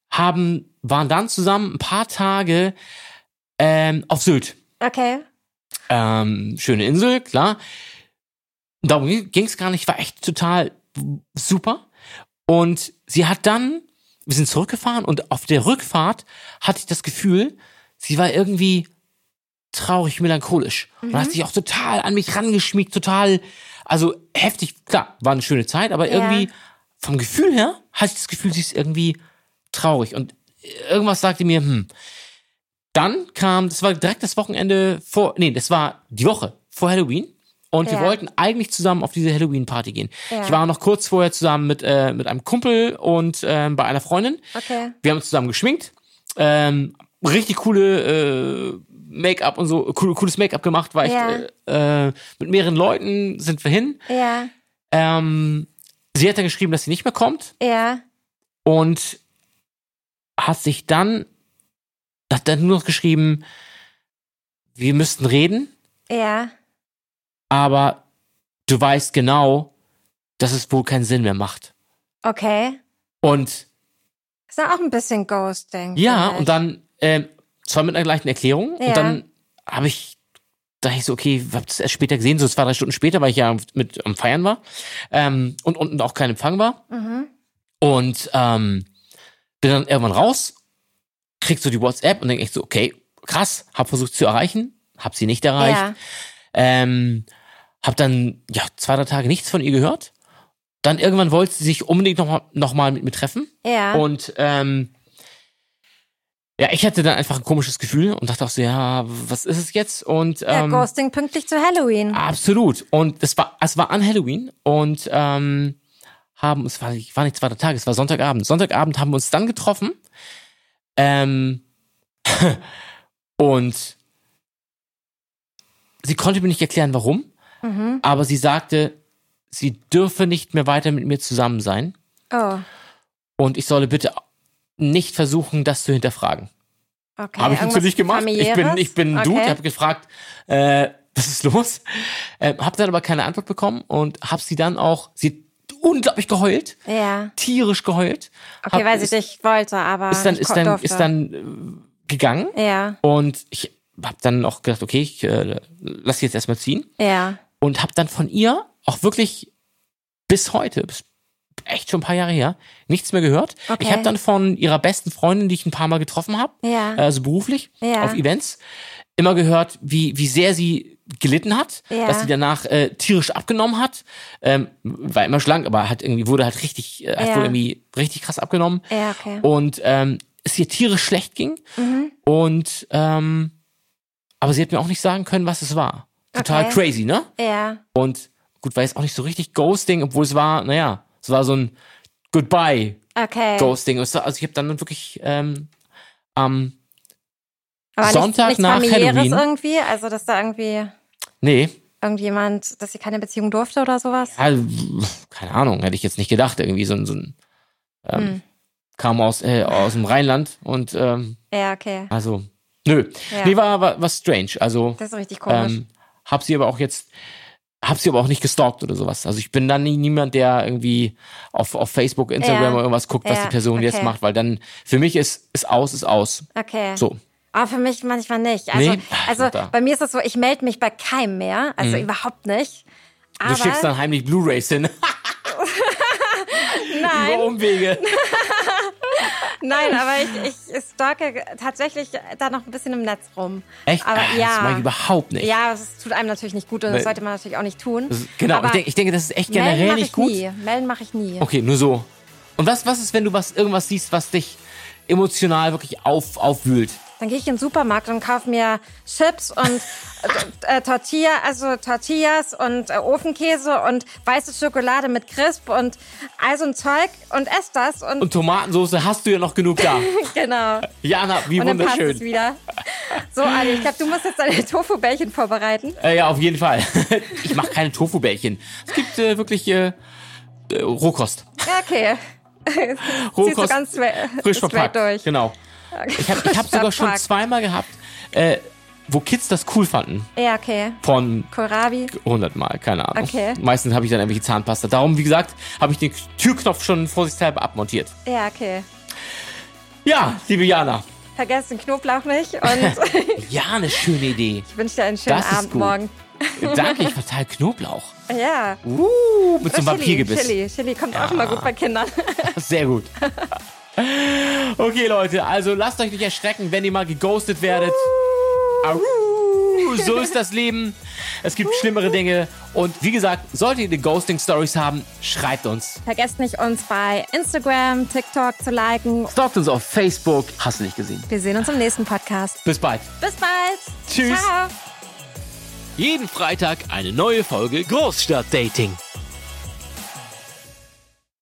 haben waren dann zusammen ein paar Tage ähm, auf Sylt. Okay. Ähm, schöne Insel, klar. Darum ging es gar nicht, war echt total super. Und sie hat dann, wir sind zurückgefahren und auf der Rückfahrt hatte ich das Gefühl, sie war irgendwie traurig, melancholisch. Und hat sich auch total an mich rangeschmiegt, total, also heftig, klar, war eine schöne Zeit, aber Ja. irgendwie vom Gefühl her hatte ich das Gefühl, sie ist irgendwie traurig. Und irgendwas sagte mir, hm, dann kam, das war direkt das Wochenende vor, nee, das war die Woche vor Halloween. Und wir Ja. wollten eigentlich zusammen auf diese Halloween-Party gehen. Ja. Ich war noch kurz vorher zusammen mit, äh, mit einem Kumpel und ähm, bei einer Freundin. Okay. Wir haben uns zusammen geschminkt. Ähm, richtig coole äh, Make-up und so, cool, cooles Make-up gemacht. War echt, Ja. äh, äh, mit mehreren Leuten sind wir hin. Ja. Ähm, sie hat dann geschrieben, dass sie nicht mehr kommt Ja. und hat sich dann, hat dann nur noch geschrieben, wir müssten reden, Ja. aber du weißt genau, dass es wohl keinen Sinn mehr macht. Okay. Und Ist ja auch ein bisschen Ghosting. ja, vielleicht. und dann, ähm, zwar mit einer gleichen Erklärung, Ja. und dann habe ich, dachte ich so, okay, ich hab das erst später gesehen, so zwei, drei Stunden später, weil ich ja mit am Feiern war ähm, und unten auch kein Empfang war. Mhm. Und ähm, bin dann irgendwann raus, krieg so die WhatsApp und denke echt so, okay, krass, hab versucht sie zu erreichen, hab sie nicht erreicht. Ja. Ähm, hab dann ja zwei, drei Tage nichts von ihr gehört. Dann irgendwann wollte sie sich unbedingt nochmal noch mal mit mir treffen. Ja. Und ähm, ja, ich hatte dann einfach ein komisches Gefühl und dachte auch so, ja, was ist es jetzt? Und ja, ähm, Ghosting pünktlich zu Halloween. Absolut. Und es war, es war an Halloween und ähm, haben, es war, nicht- war nicht zweiter Tag, es war Sonntagabend. Sonntagabend haben wir uns dann getroffen. Ähm, und sie konnte mir nicht erklären, warum, Mhm. aber sie sagte, sie dürfe nicht mehr weiter mit mir zusammen sein Oh, und ich solle bitte nicht versuchen, das zu hinterfragen. okay. Habe ich natürlich gemacht. Ich bin, Familiäres? ich bin ein okay. Dude, habe gefragt, äh, was ist los? Äh, habe dann aber keine Antwort bekommen und habe sie dann auch, sie unglaublich geheult, Ja. tierisch geheult. Okay, Hab- weil sie ist, dich wollte, aber ist dann, ist dann, durfte. ist dann äh, gegangen Ja, und ich habe dann auch gedacht, okay, ich äh, lass sie jetzt erstmal ziehen ja. und habe dann von ihr auch wirklich bis heute, bis echt schon ein paar Jahre her, nichts mehr gehört. Okay. Ich habe dann von ihrer besten Freundin, die ich ein paar Mal getroffen habe, Ja. also beruflich, Ja. auf Events, immer gehört, wie, wie sehr sie gelitten hat, Ja. dass sie danach äh, tierisch abgenommen hat. Ähm, war immer schlank, aber hat irgendwie, wurde halt richtig, äh, hat Ja. wohl irgendwie richtig krass abgenommen. Ja, okay. Und ähm, es ihr tierisch schlecht ging. Mhm. Und ähm, aber sie hat mir auch nicht sagen können, was es war. Total Okay. crazy, ne? Ja. Und gut, war jetzt auch nicht so richtig Ghosting, obwohl es war, naja, es war so ein Goodbye Okay. Ghosting. Also ich habe dann wirklich ähm, am Aber Sonntag nichts, nichts nach familiäres Halloween. irgendwie? Also, dass da irgendwie nee, irgendjemand, dass sie keine Beziehung durfte oder sowas? ja, keine Ahnung, hätte ich jetzt nicht gedacht. Irgendwie so ein, so ein ähm, Hm. kam aus, äh, aus dem Rheinland und ähm, Ja, okay. also Nö. Ja. Nee, war, war, war strange. Also, Das ist richtig komisch. ähm, hab sie aber auch jetzt, hab sie aber auch nicht gestalkt oder sowas. Also ich bin dann nie, niemand, der irgendwie auf, auf Facebook, Instagram Ja. oder irgendwas guckt, was Ja, die Person jetzt okay. macht, weil dann, für mich ist, ist aus, ist aus. Okay. So. Aber für mich manchmal nicht. Also, Nee? also bei mir ist es so, ich melde mich bei keinem mehr. Also überhaupt nicht. Du Aber schickst dann heimlich Blu-Rays hin. nein, Über Umwege. nein, aber ich, ich stalke tatsächlich da noch ein bisschen im Netz rum. Echt? Aber Ah, ja. Das mag ich überhaupt nicht. Ja, das tut einem natürlich nicht gut und das sollte man natürlich auch nicht tun. Ist, genau, Aber ich, denk, ich denke, das ist echt generell nicht ich gut. nie. Melden mache ich nie. Okay, nur so. Und was, was ist, wenn du was, irgendwas siehst, was dich emotional wirklich auf, aufwühlt? Dann gehe ich in den Supermarkt und kaufe mir Chips und äh, äh, Tortilla, also Tortillas und äh, Ofenkäse und weiße Schokolade mit Crisp und all so ein Zeug und esse das und, Und Tomatensauce hast du ja noch genug da. genau. Jana, wie Und dann passt es wunderschön. wieder. So, Ali, ich glaube, du musst jetzt deine Tofu-Bällchen vorbereiten. Äh, ja, auf jeden Fall. ich mache keine Tofu-Bällchen. Es gibt äh, wirklich äh, äh, Rohkost. Okay. Rohkost frisch verpackt. durch. Genau. Ich habe ich hab sogar schon zweimal gehabt, äh, wo Kids das cool fanden. Ja, okay. Von Kohlrabi. 100 Mal, keine Ahnung. Okay. Meistens habe ich dann irgendwelche Zahnpasta. Darum, wie gesagt, habe ich den Türknopf schon vorsichtshalber abmontiert. Ja, okay. Ja, liebe Jana. Vergesst den Knoblauch nicht und Ja, eine schöne Idee. ich wünsche dir einen schönen Das Abend morgen. Danke, ich verteile Knoblauch. Ja. Uh, mit so einem Vampirgebiss. Chili. Chili kommt auch immer gut bei Kindern. Sehr gut. Okay, Leute, also lasst euch nicht erschrecken, wenn ihr mal geghostet werdet. So ist das Leben. Es gibt schlimmere Dinge. Und wie gesagt, solltet ihr Ghosting-Stories haben, schreibt uns. Vergesst nicht, uns bei Instagram, TikTok zu liken. Stalkt uns auf Facebook. Hast du nicht gesehen. Wir sehen uns im nächsten Podcast. Bis bald. Bis bald. Tschüss. Ciao. Jeden Freitag eine neue Folge Großstadtdating.